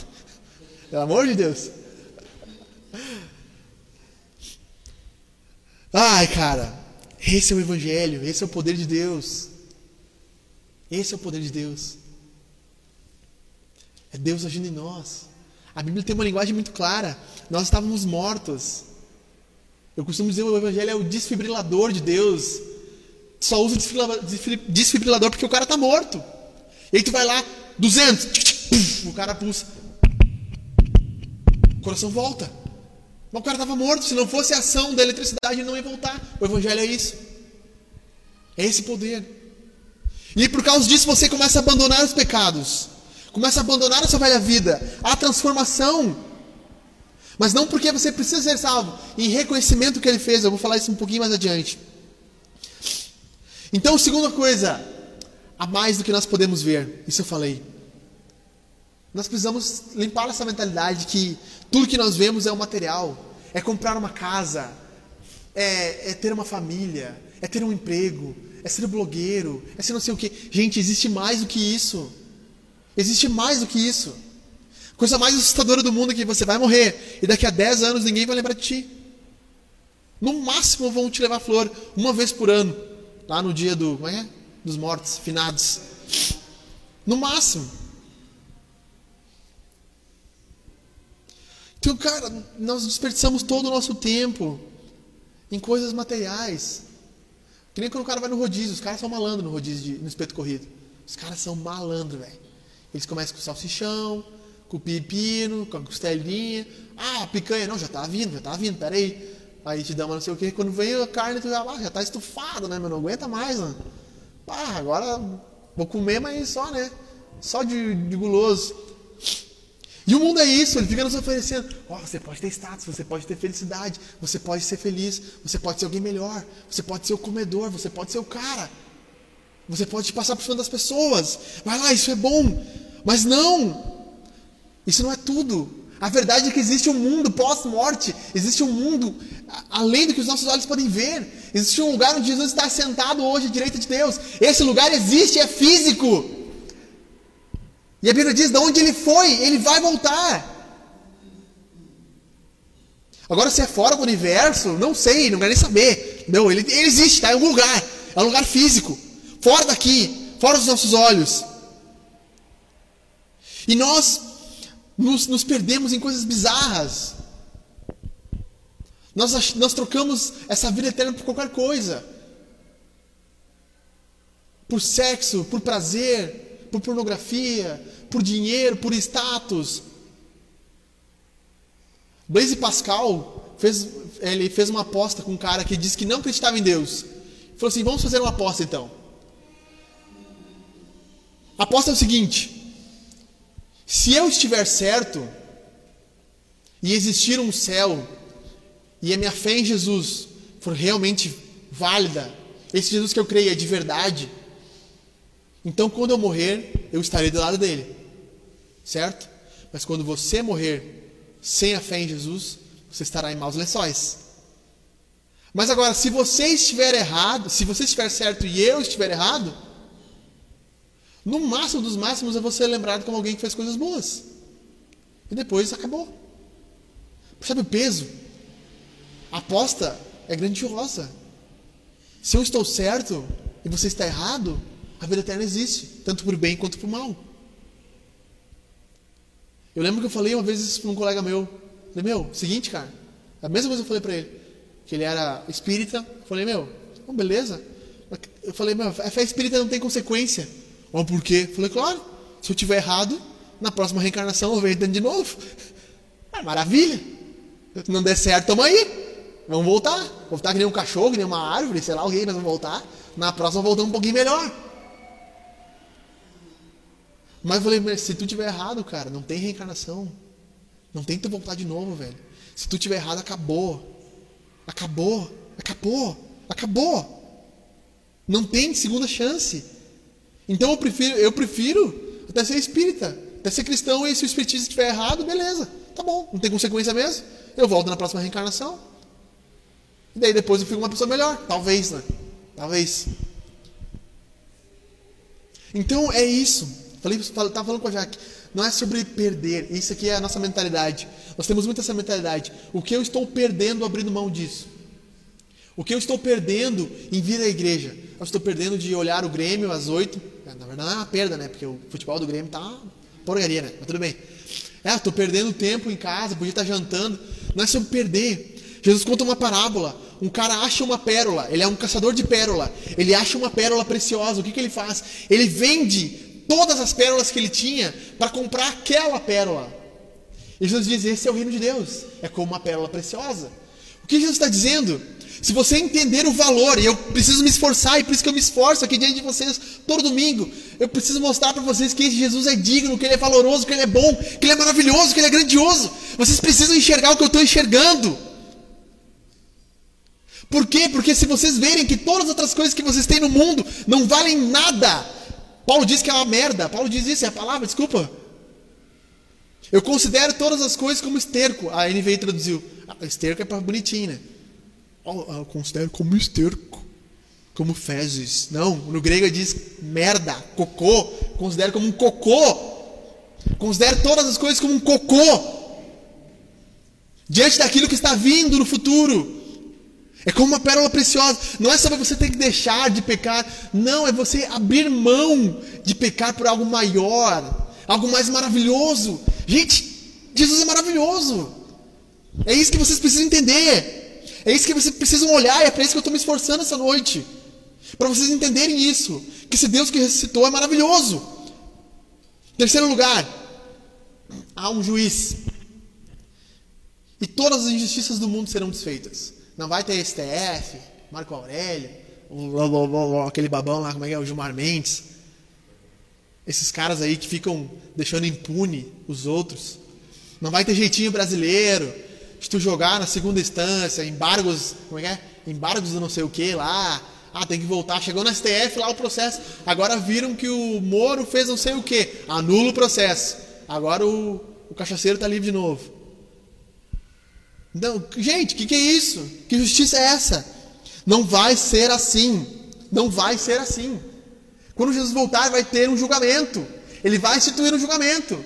Pelo amor de Deus. Ai, cara. Esse é o Evangelho. Esse é o poder de Deus. Esse é o poder de Deus. É Deus agindo em nós. A Bíblia tem uma linguagem muito clara. Nós estávamos mortos. Eu costumo dizer que o Evangelho é o desfibrilador de Deus. Só usa o desfibrilador porque o cara está morto. E aí tu vai lá, 200, o cara pulsa. Coração volta. Mas o cara estava morto. Se não fosse a ação da eletricidade, ele não ia voltar. O Evangelho é isso. É esse poder. E por causa disso você começa a abandonar os pecados. Começa a abandonar a sua velha vida. Há transformação. Mas não porque você precisa ser salvo. Em reconhecimento que ele fez. Eu vou falar isso um pouquinho mais adiante. Então, segunda coisa. Há mais do que nós podemos ver. Isso eu falei. Nós precisamos limpar essa mentalidade que tudo que nós vemos é o material. É comprar uma casa. É, é ter uma família. É ter um emprego é ser blogueiro, é ser não sei o que. Gente, existe mais do que isso. Existe mais do que isso. Coisa mais assustadora do mundo é que você vai morrer e daqui a 10 anos ninguém vai lembrar de ti. No máximo vão te levar flor uma vez por ano, lá no dia do, como é? dos mortos, finados. No máximo. Então, cara, nós desperdiçamos todo o nosso tempo em coisas materiais. Que nem quando o cara vai no rodízio, os caras são malandros no rodízio, de, no espeto corrido. Os caras são malandros, velho. Eles começam com salsichão, com pepino, com a costelinha. Ah, picanha, não, já tá vindo, já tá vindo, peraí. Aí te dá uma não sei o que, quando vem a carne, tu já, ah, já tá estufado, né, meu? Não aguenta mais, mano. Pá, agora vou comer, mas só, né? Só de, de guloso. E o mundo é isso, ele fica nos oferecendo. Oh, você pode ter status, você pode ter felicidade, você pode ser feliz, você pode ser alguém melhor, você pode ser o comedor, você pode ser o cara. Você pode passar por cima das pessoas. Vai lá, isso é bom. Mas não! Isso não é tudo. A verdade é que existe um mundo pós-morte, existe um mundo além do que os nossos olhos podem ver. Existe um lugar onde Jesus está sentado hoje à direita de Deus. Esse lugar existe, é físico. E a Bíblia diz: de onde ele foi, ele vai voltar. Agora, se é fora do universo, não sei, não quero nem saber. Não, ele, ele existe, está em algum lugar. É um lugar físico. Fora daqui, fora dos nossos olhos. E nós nos, nos perdemos em coisas bizarras. Nós, nós trocamos essa vida eterna por qualquer coisa. Por sexo, por prazer, por pornografia, por dinheiro, por status. Blaise Pascal fez, ele fez uma aposta com um cara que disse que não acreditava em Deus. Ele falou assim: vamos fazer uma aposta então. A aposta é o seguinte: se eu estiver certo e existir um céu e a minha fé em Jesus for realmente válida, esse Jesus que eu creio é de verdade, então, quando eu morrer, eu estarei do lado dele. Certo? Mas quando você morrer sem a fé em Jesus, você estará em maus lençóis. Mas agora, se você estiver errado, se você estiver certo e eu estiver errado, no máximo dos máximos é você lembrado como alguém que fez coisas boas. E depois acabou. Percebe o peso? A aposta é grandiosa. Se eu estou certo e você está errado, a vida eterna existe, tanto o bem quanto o mal. Eu lembro que eu falei uma vez isso para um colega meu. Falei, meu, seguinte, cara, a mesma coisa que eu falei para ele, que ele era espírita. Eu falei, meu, beleza, Eu falei, meu, a fé espírita não tem consequência. Mas por quê? Eu falei, claro, se eu tiver errado, na próxima reencarnação eu venho de novo. É <laughs> maravilha. Se não der certo, tamo aí. Vamos voltar. Voltar que nem um cachorro, que nem uma árvore, sei lá, alguém, nós vamos voltar. Na próxima voltamos um pouquinho melhor. Mas eu falei, mas se tu tiver errado, cara, não tem reencarnação. Não tem tu voltar de novo, velho. Se tu tiver errado, acabou. Acabou. Acabou. Acabou. Não tem segunda chance. Então eu prefiro, eu prefiro até ser espírita, até ser cristão e se o espiritismo estiver errado, beleza. Tá bom, não tem consequência mesmo. Eu volto na próxima reencarnação. E daí depois eu fico uma pessoa melhor. Talvez, né? Talvez. Então é isso. Falei, estava falando com a Jaque. Não é sobre perder. Isso aqui é a nossa mentalidade. Nós temos muito essa mentalidade. O que eu estou perdendo abrindo mão disso? O que eu estou perdendo em vir à igreja? Eu estou perdendo de olhar o Grêmio às oito. Na verdade não é uma perda, né? Porque o futebol do Grêmio tá porcaria, né? Mas tudo bem. É, estou perdendo tempo em casa, podia estar jantando. Não é sobre perder. Jesus conta uma parábola. Um cara acha uma pérola. Ele é um caçador de pérola. Ele acha uma pérola preciosa. O que, que ele faz? Ele vende todas as pérolas que ele tinha para comprar aquela pérola. E Jesus diz: Esse é o reino de Deus. É como uma pérola preciosa. O que Jesus está dizendo? Se você entender o valor, e eu preciso me esforçar, e por isso que eu me esforço aqui diante de vocês todo domingo, eu preciso mostrar para vocês que esse Jesus é digno, que ele é valoroso, que ele é bom, que ele é maravilhoso, que ele é grandioso. Vocês precisam enxergar o que eu estou enxergando. Por quê? Porque se vocês verem que todas as outras coisas que vocês têm no mundo não valem nada, Paulo diz que é uma merda. Paulo diz isso, é a palavra, desculpa. Eu considero todas as coisas como esterco. A NVI traduziu. Ah, esterco é para bonitinho, né? Eu considero como esterco. Como fezes. Não, no grego diz merda, cocô. Considero como um cocô. Considero todas as coisas como um cocô. Diante daquilo que está vindo no futuro. É como uma pérola preciosa. Não é sobre você ter que deixar de pecar. Não, é você abrir mão de pecar por algo maior, algo mais maravilhoso. Gente, Jesus é maravilhoso. É isso que vocês precisam entender. É isso que vocês precisam olhar. É para isso que eu estou me esforçando essa noite. Para vocês entenderem isso. Que esse Deus que ressuscitou é maravilhoso. Terceiro lugar, há um juiz. E todas as injustiças do mundo serão desfeitas. Não vai ter STF, Marco Aurélio, aquele babão lá, como é que é? O Gilmar Mendes. Esses caras aí que ficam deixando impune os outros. Não vai ter jeitinho brasileiro. Se tu jogar na segunda instância, embargos, como é que é? Embargos do não sei o que lá. Ah, tem que voltar. Chegou no STF lá o processo. Agora viram que o Moro fez não sei o que. Anula o processo. Agora o, o cachaceiro está livre de novo. Não, gente, o que, que é isso? Que justiça é essa? Não vai ser assim. Não vai ser assim. Quando Jesus voltar, vai ter um julgamento. Ele vai instituir um julgamento.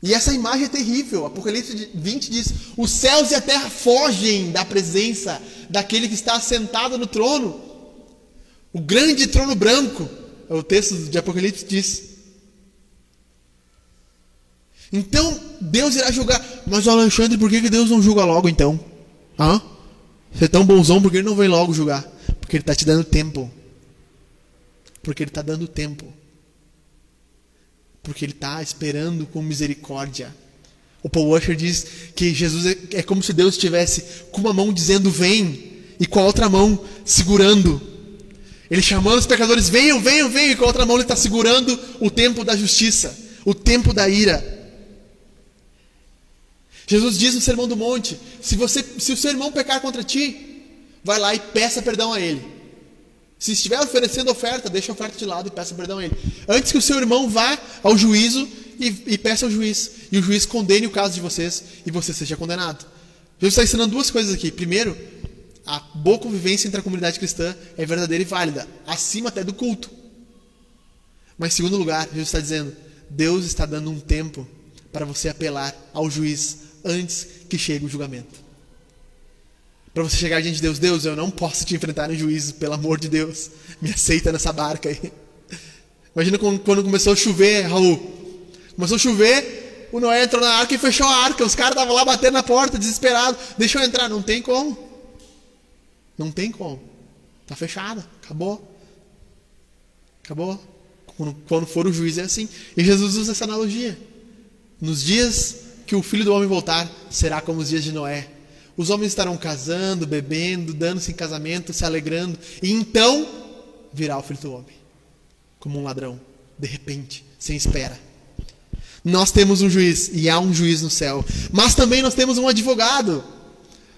E essa imagem é terrível. Apocalipse 20 diz: Os céus e a terra fogem da presença daquele que está sentado no trono. O grande trono branco. É o texto de Apocalipse diz. Então, Deus irá julgar. Mas, Alexandre, por que Deus não julga logo então? Hã? Você é tão bonzão, por que ele não vem logo julgar? Porque ele está te dando tempo. Porque ele está dando tempo. Porque ele está esperando com misericórdia. O Paul Washer diz que Jesus é, é como se Deus estivesse com uma mão dizendo vem e com a outra mão segurando. Ele chamando os pecadores, venham, venham, venham, e com a outra mão ele está segurando o tempo da justiça, o tempo da ira. Jesus diz no Sermão do Monte: se, você, se o seu irmão pecar contra ti, vai lá e peça perdão a ele. Se estiver oferecendo oferta, deixa a oferta de lado e peça perdão a ele. Antes que o seu irmão vá ao juízo e, e peça ao juiz, e o juiz condene o caso de vocês e você seja condenado. Jesus está ensinando duas coisas aqui. Primeiro, a boa convivência entre a comunidade cristã é verdadeira e válida, acima até do culto. Mas, em segundo lugar, Jesus está dizendo: Deus está dando um tempo para você apelar ao juiz antes que chegue o julgamento. Para você chegar diante de Deus, Deus, eu não posso te enfrentar em juízo, pelo amor de Deus, me aceita nessa barca aí. <laughs> Imagina quando começou a chover, Raul. Começou a chover, o Noé entrou na arca e fechou a arca. Os caras estavam lá batendo na porta, desesperados. Deixa eu entrar. Não tem como. Não tem como. Tá fechada, acabou. Acabou. Quando, quando for o juiz é assim. E Jesus usa essa analogia. Nos dias que o filho do homem voltar, será como os dias de Noé. Os homens estarão casando, bebendo, dando-se em casamento, se alegrando, e então virá o filho do homem, como um ladrão, de repente, sem espera. Nós temos um juiz, e há um juiz no céu, mas também nós temos um advogado.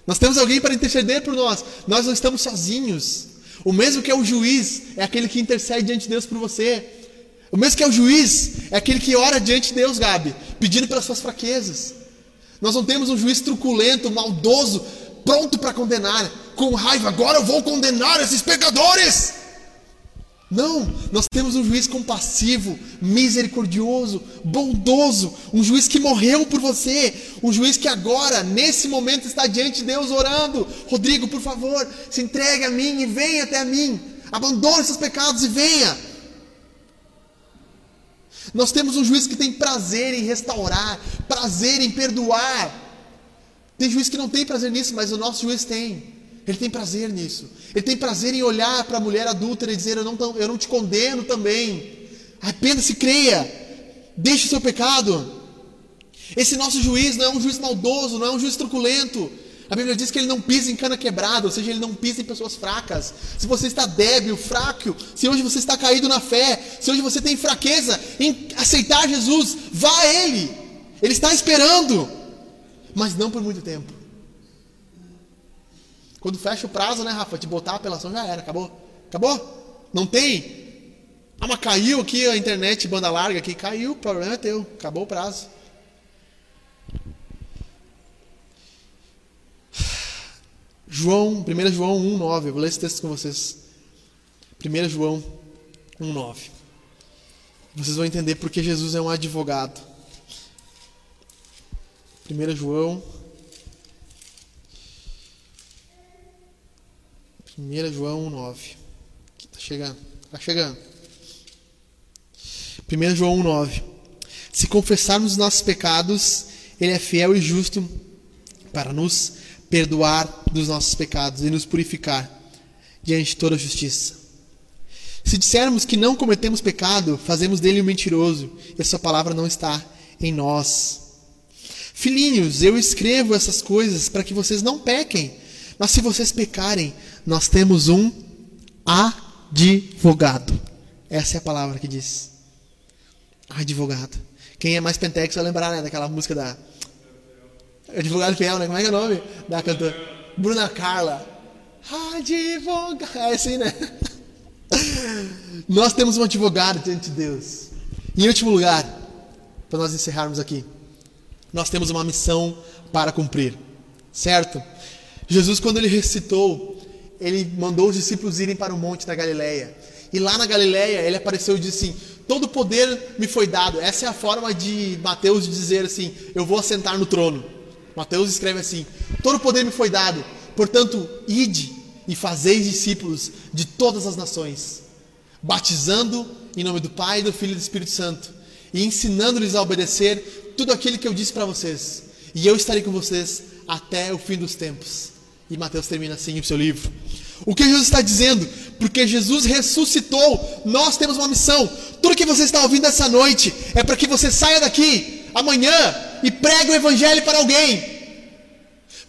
Nós temos alguém para interceder por nós. Nós não estamos sozinhos. O mesmo que é o juiz é aquele que intercede diante de Deus por você. O mesmo que é o juiz é aquele que ora diante de Deus, Gabi, pedindo pelas suas fraquezas. Nós não temos um juiz truculento, maldoso, pronto para condenar, com raiva, agora eu vou condenar esses pecadores. Não, nós temos um juiz compassivo, misericordioso, bondoso, um juiz que morreu por você, um juiz que agora, nesse momento, está diante de Deus orando. Rodrigo, por favor, se entregue a mim e venha até a mim. Abandone seus pecados e venha. Nós temos um juiz que tem prazer em restaurar, prazer em perdoar. Tem juiz que não tem prazer nisso, mas o nosso juiz tem. Ele tem prazer nisso. Ele tem prazer em olhar para a mulher adúltera e dizer: Eu não, eu não te condeno também. Arrependa-se, creia. Deixe o seu pecado. Esse nosso juiz não é um juiz maldoso, não é um juiz truculento. A Bíblia diz que ele não pisa em cana quebrada, ou seja, ele não pisa em pessoas fracas. Se você está débil, fraco, se hoje você está caído na fé, se hoje você tem fraqueza em aceitar Jesus, vá a Ele. Ele está esperando, mas não por muito tempo. Quando fecha o prazo, né, Rafa? De botar a apelação já era, acabou. Acabou? Não tem? Ah, mas caiu aqui a internet, banda larga aqui, caiu, o problema é teu, acabou o prazo. João, 1 João 1,9. Eu vou ler esse texto com vocês. 1 João 1,9. Vocês vão entender porque Jesus é um advogado. 1 João. 1 João 1,9. Está chegando. Está chegando. 1 João 1,9. Se confessarmos os nossos pecados, Ele é fiel e justo para nos perdoar dos nossos pecados e nos purificar diante de toda justiça. Se dissermos que não cometemos pecado, fazemos dele um mentiroso e a sua palavra não está em nós. Filhinhos, eu escrevo essas coisas para que vocês não pequem, mas se vocês pecarem, nós temos um advogado. Essa é a palavra que diz. Advogado. Quem é mais pentex vai lembrar né, daquela música da Advogado fiel, né? Como é que é o nome da cantora? Bruna Carla. Advogado. É assim, né? Nós temos um advogado diante de Deus. Em último lugar, para nós encerrarmos aqui, nós temos uma missão para cumprir. Certo? Jesus, quando ele recitou, ele mandou os discípulos irem para o monte da Galileia. E lá na Galileia, ele apareceu e disse assim: Todo poder me foi dado. Essa é a forma de Mateus dizer assim: Eu vou assentar no trono. Mateus escreve assim: Todo poder me foi dado, portanto, ide e fazeis discípulos de todas as nações, batizando em nome do Pai, do Filho e do Espírito Santo, e ensinando-lhes a obedecer tudo aquilo que eu disse para vocês. E eu estarei com vocês até o fim dos tempos. E Mateus termina assim o seu livro. O que Jesus está dizendo? Porque Jesus ressuscitou, nós temos uma missão. Tudo que você está ouvindo essa noite é para que você saia daqui amanhã e pregue o evangelho para alguém.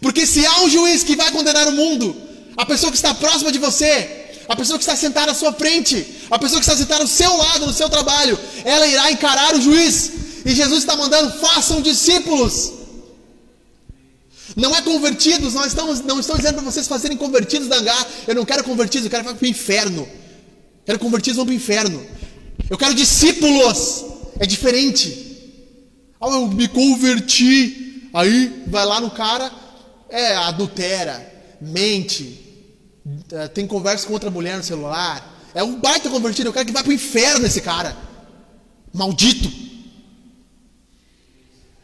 Porque se há um juiz que vai condenar o mundo, a pessoa que está próxima de você, a pessoa que está sentada à sua frente, a pessoa que está sentada ao seu lado no seu trabalho, ela irá encarar o juiz. E Jesus está mandando: façam discípulos. Não é convertidos, nós estamos, não estou dizendo para vocês fazerem convertidos da hangar. Eu não quero convertidos, eu quero para o inferno. Quero convertidos vão para o inferno. Eu quero discípulos. É diferente. Ah, eu me converti. Aí vai lá no cara, é, adultera, mente, é, tem conversa com outra mulher no celular. É um baita convertido, eu quero que vá para o inferno esse cara. Maldito.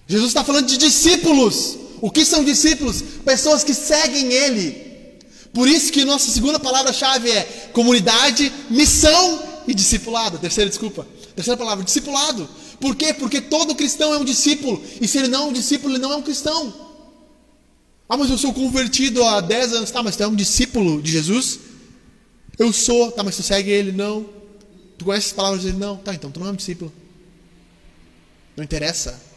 Jesus está falando de discípulos. O que são discípulos? Pessoas que seguem Ele. Por isso que nossa segunda palavra-chave é comunidade, missão e discipulado. Terceira, desculpa. Terceira palavra, discipulado. Por quê? Porque todo cristão é um discípulo. E se ele não é um discípulo, ele não é um cristão. Ah, mas eu sou convertido há 10 anos. Tá, mas tu é um discípulo de Jesus? Eu sou, tá, mas tu segue ele? Não. Tu conhece as palavras dele? Não. Tá, então tu não é um discípulo. Não interessa.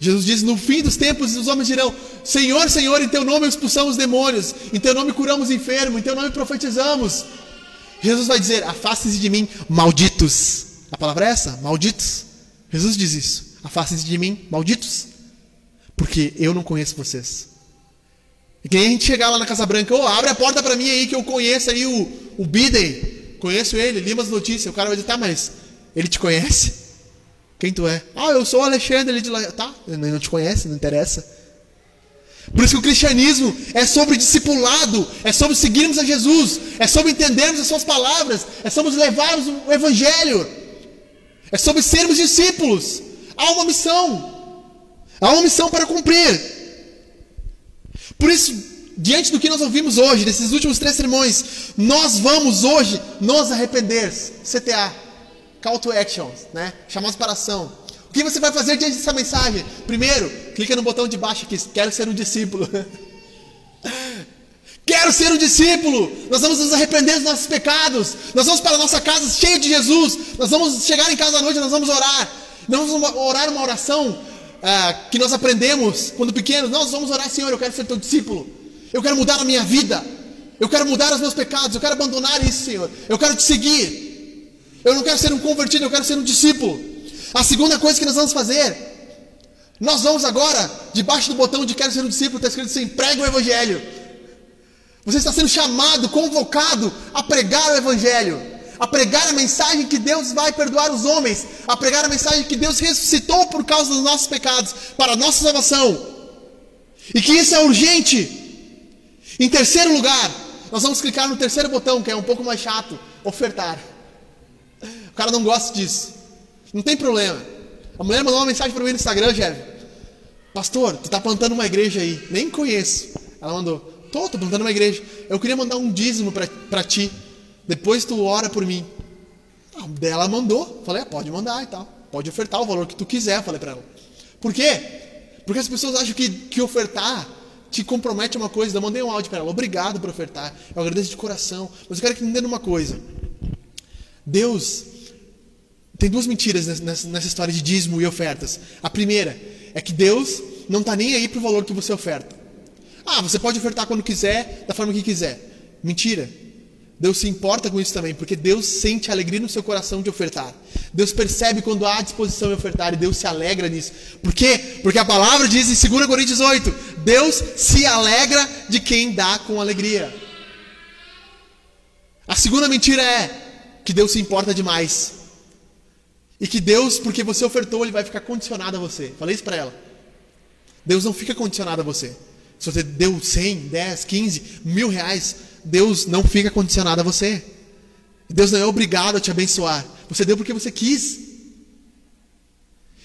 Jesus diz: No fim dos tempos, os homens dirão: Senhor, Senhor, em teu nome expulsamos demônios, em teu nome curamos enfermos, em teu nome profetizamos. Jesus vai dizer: Afaste-se de mim, malditos. A palavra é essa? Malditos. Jesus diz isso: Afaste-se de mim, malditos, porque eu não conheço vocês. E que a gente chegar lá na Casa Branca, ô, oh, abre a porta para mim aí que eu conheço aí o, o Biden. Conheço ele, li umas notícias. O cara vai dizer, tá, mas ele te conhece? Quem tu é? Ah, eu sou o Alexandre ali de lá. Tá, ele não te conhece, não interessa. Por isso que o cristianismo é sobre discipulado, é sobre seguirmos a Jesus, é sobre entendermos as suas palavras, é sobre levarmos o evangelho, é sobre sermos discípulos. Há uma missão, há uma missão para cumprir. Por isso, diante do que nós ouvimos hoje, desses últimos três sermões, nós vamos hoje nos arrepender. CTA, Call to Action, né? Chamados para ação. O que você vai fazer diante dessa mensagem? Primeiro, clica no botão de baixo aqui, quero ser um discípulo. <laughs> quero ser um discípulo. Nós vamos nos arrepender dos nossos pecados. Nós vamos para a nossa casa cheio de Jesus. Nós vamos chegar em casa à noite, nós vamos orar. Nós vamos orar uma oração ah, que nós aprendemos quando pequenos. Nós vamos orar, Senhor, eu quero ser teu discípulo. Eu quero mudar a minha vida. Eu quero mudar os meus pecados. Eu quero abandonar isso, Senhor. Eu quero te seguir. Eu não quero ser um convertido, eu quero ser um discípulo. A segunda coisa que nós vamos fazer, nós vamos agora, debaixo do botão de quero ser um discípulo, está escrito assim: prega o Evangelho. Você está sendo chamado, convocado a pregar o Evangelho, a pregar a mensagem que Deus vai perdoar os homens, a pregar a mensagem que Deus ressuscitou por causa dos nossos pecados, para a nossa salvação, e que isso é urgente. Em terceiro lugar, nós vamos clicar no terceiro botão, que é um pouco mais chato: ofertar. O cara não gosta disso. Não tem problema. A mulher mandou uma mensagem para mim no Instagram, Jeff. Pastor, tu tá plantando uma igreja aí. Nem conheço. Ela mandou. Tô, tô plantando uma igreja. Eu queria mandar um dízimo para ti. Depois tu ora por mim. Ela mandou. Falei, ah, pode mandar e tal. Pode ofertar o valor que tu quiser, falei para ela. Por quê? Porque as pessoas acham que, que ofertar te compromete uma coisa. Eu mandei um áudio para ela. Obrigado por ofertar. Eu agradeço de coração. Mas eu quero que entenda uma coisa. Deus tem duas mentiras nessa, nessa história de dízimo e ofertas. A primeira é que Deus não está nem aí para o valor que você oferta. Ah, você pode ofertar quando quiser, da forma que quiser. Mentira. Deus se importa com isso também, porque Deus sente alegria no seu coração de ofertar. Deus percebe quando há disposição em ofertar e Deus se alegra nisso. Por quê? Porque a palavra diz em 2 Coríntios 8: Deus se alegra de quem dá com alegria. A segunda mentira é que Deus se importa demais. E que Deus, porque você ofertou, ele vai ficar condicionado a você. Falei isso para ela. Deus não fica condicionado a você. Se você deu 100, 10, 15, mil reais, Deus não fica condicionado a você. Deus não é obrigado a te abençoar. Você deu porque você quis.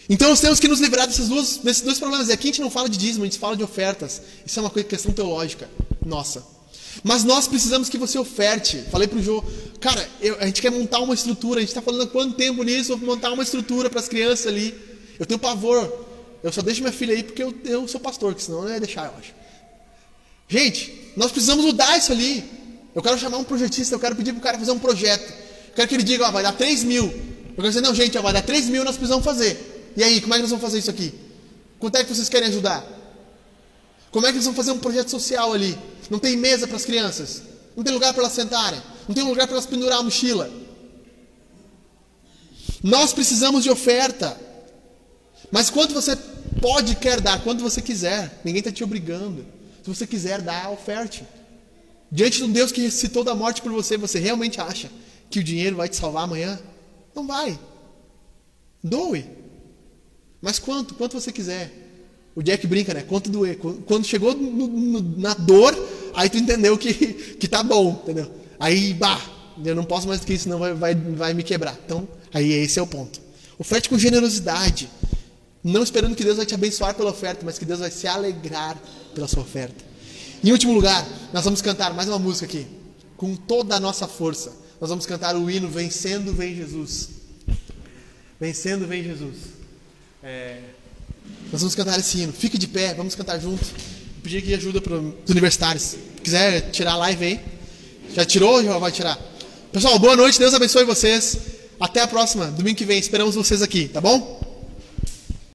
Então nós temos que nos livrar desses dois, problemas. E aqui a gente não fala de dízimo, a gente fala de ofertas. Isso é uma questão teológica nossa. Mas nós precisamos que você oferte. Falei para o Jô, cara, eu, a gente quer montar uma estrutura. A gente está falando há quanto tempo nisso? Montar uma estrutura para as crianças ali. Eu tenho pavor. Eu só deixo minha filha aí porque eu, eu sou pastor, que senão não ia deixar, eu acho. Gente, nós precisamos mudar isso ali. Eu quero chamar um projetista, eu quero pedir para o cara fazer um projeto. Eu quero que ele diga, ó, vai dar 3 mil. Eu quero dizer, não, gente, ó, vai dar 3 mil, nós precisamos fazer. E aí, como é que nós vamos fazer isso aqui? Quanto é que vocês querem ajudar? Como é que eles vão fazer um projeto social ali? Não tem mesa para as crianças. Não tem lugar para elas sentarem. Não tem lugar para elas pendurar a mochila. Nós precisamos de oferta. Mas quanto você pode quer dar? Quanto você quiser. Ninguém está te obrigando. Se você quiser dar, oferte. Diante de um Deus que ressuscitou da morte por você, você realmente acha que o dinheiro vai te salvar amanhã? Não vai. Doe. Mas quanto? Quanto você quiser. O Jack brinca, né? Quanto doer. Quando chegou no, no, na dor, aí tu entendeu que, <laughs> que tá bom, entendeu? Aí, bah, eu não posso mais do que isso, senão vai, vai, vai me quebrar. Então, aí esse é o ponto. Oferte com generosidade. Não esperando que Deus vai te abençoar pela oferta, mas que Deus vai se alegrar pela sua oferta. Em último lugar, nós vamos cantar mais uma música aqui. Com toda a nossa força. Nós vamos cantar o hino Vencendo Vem Jesus. Vencendo Vem Jesus. É... Nós vamos cantar esse hino. Fique de pé, vamos cantar juntos. Pedir aqui ajuda para os universitários. Se quiser tirar a live aí. Já tirou ou já vai tirar? Pessoal, boa noite, Deus abençoe vocês. Até a próxima, domingo que vem, esperamos vocês aqui, tá bom?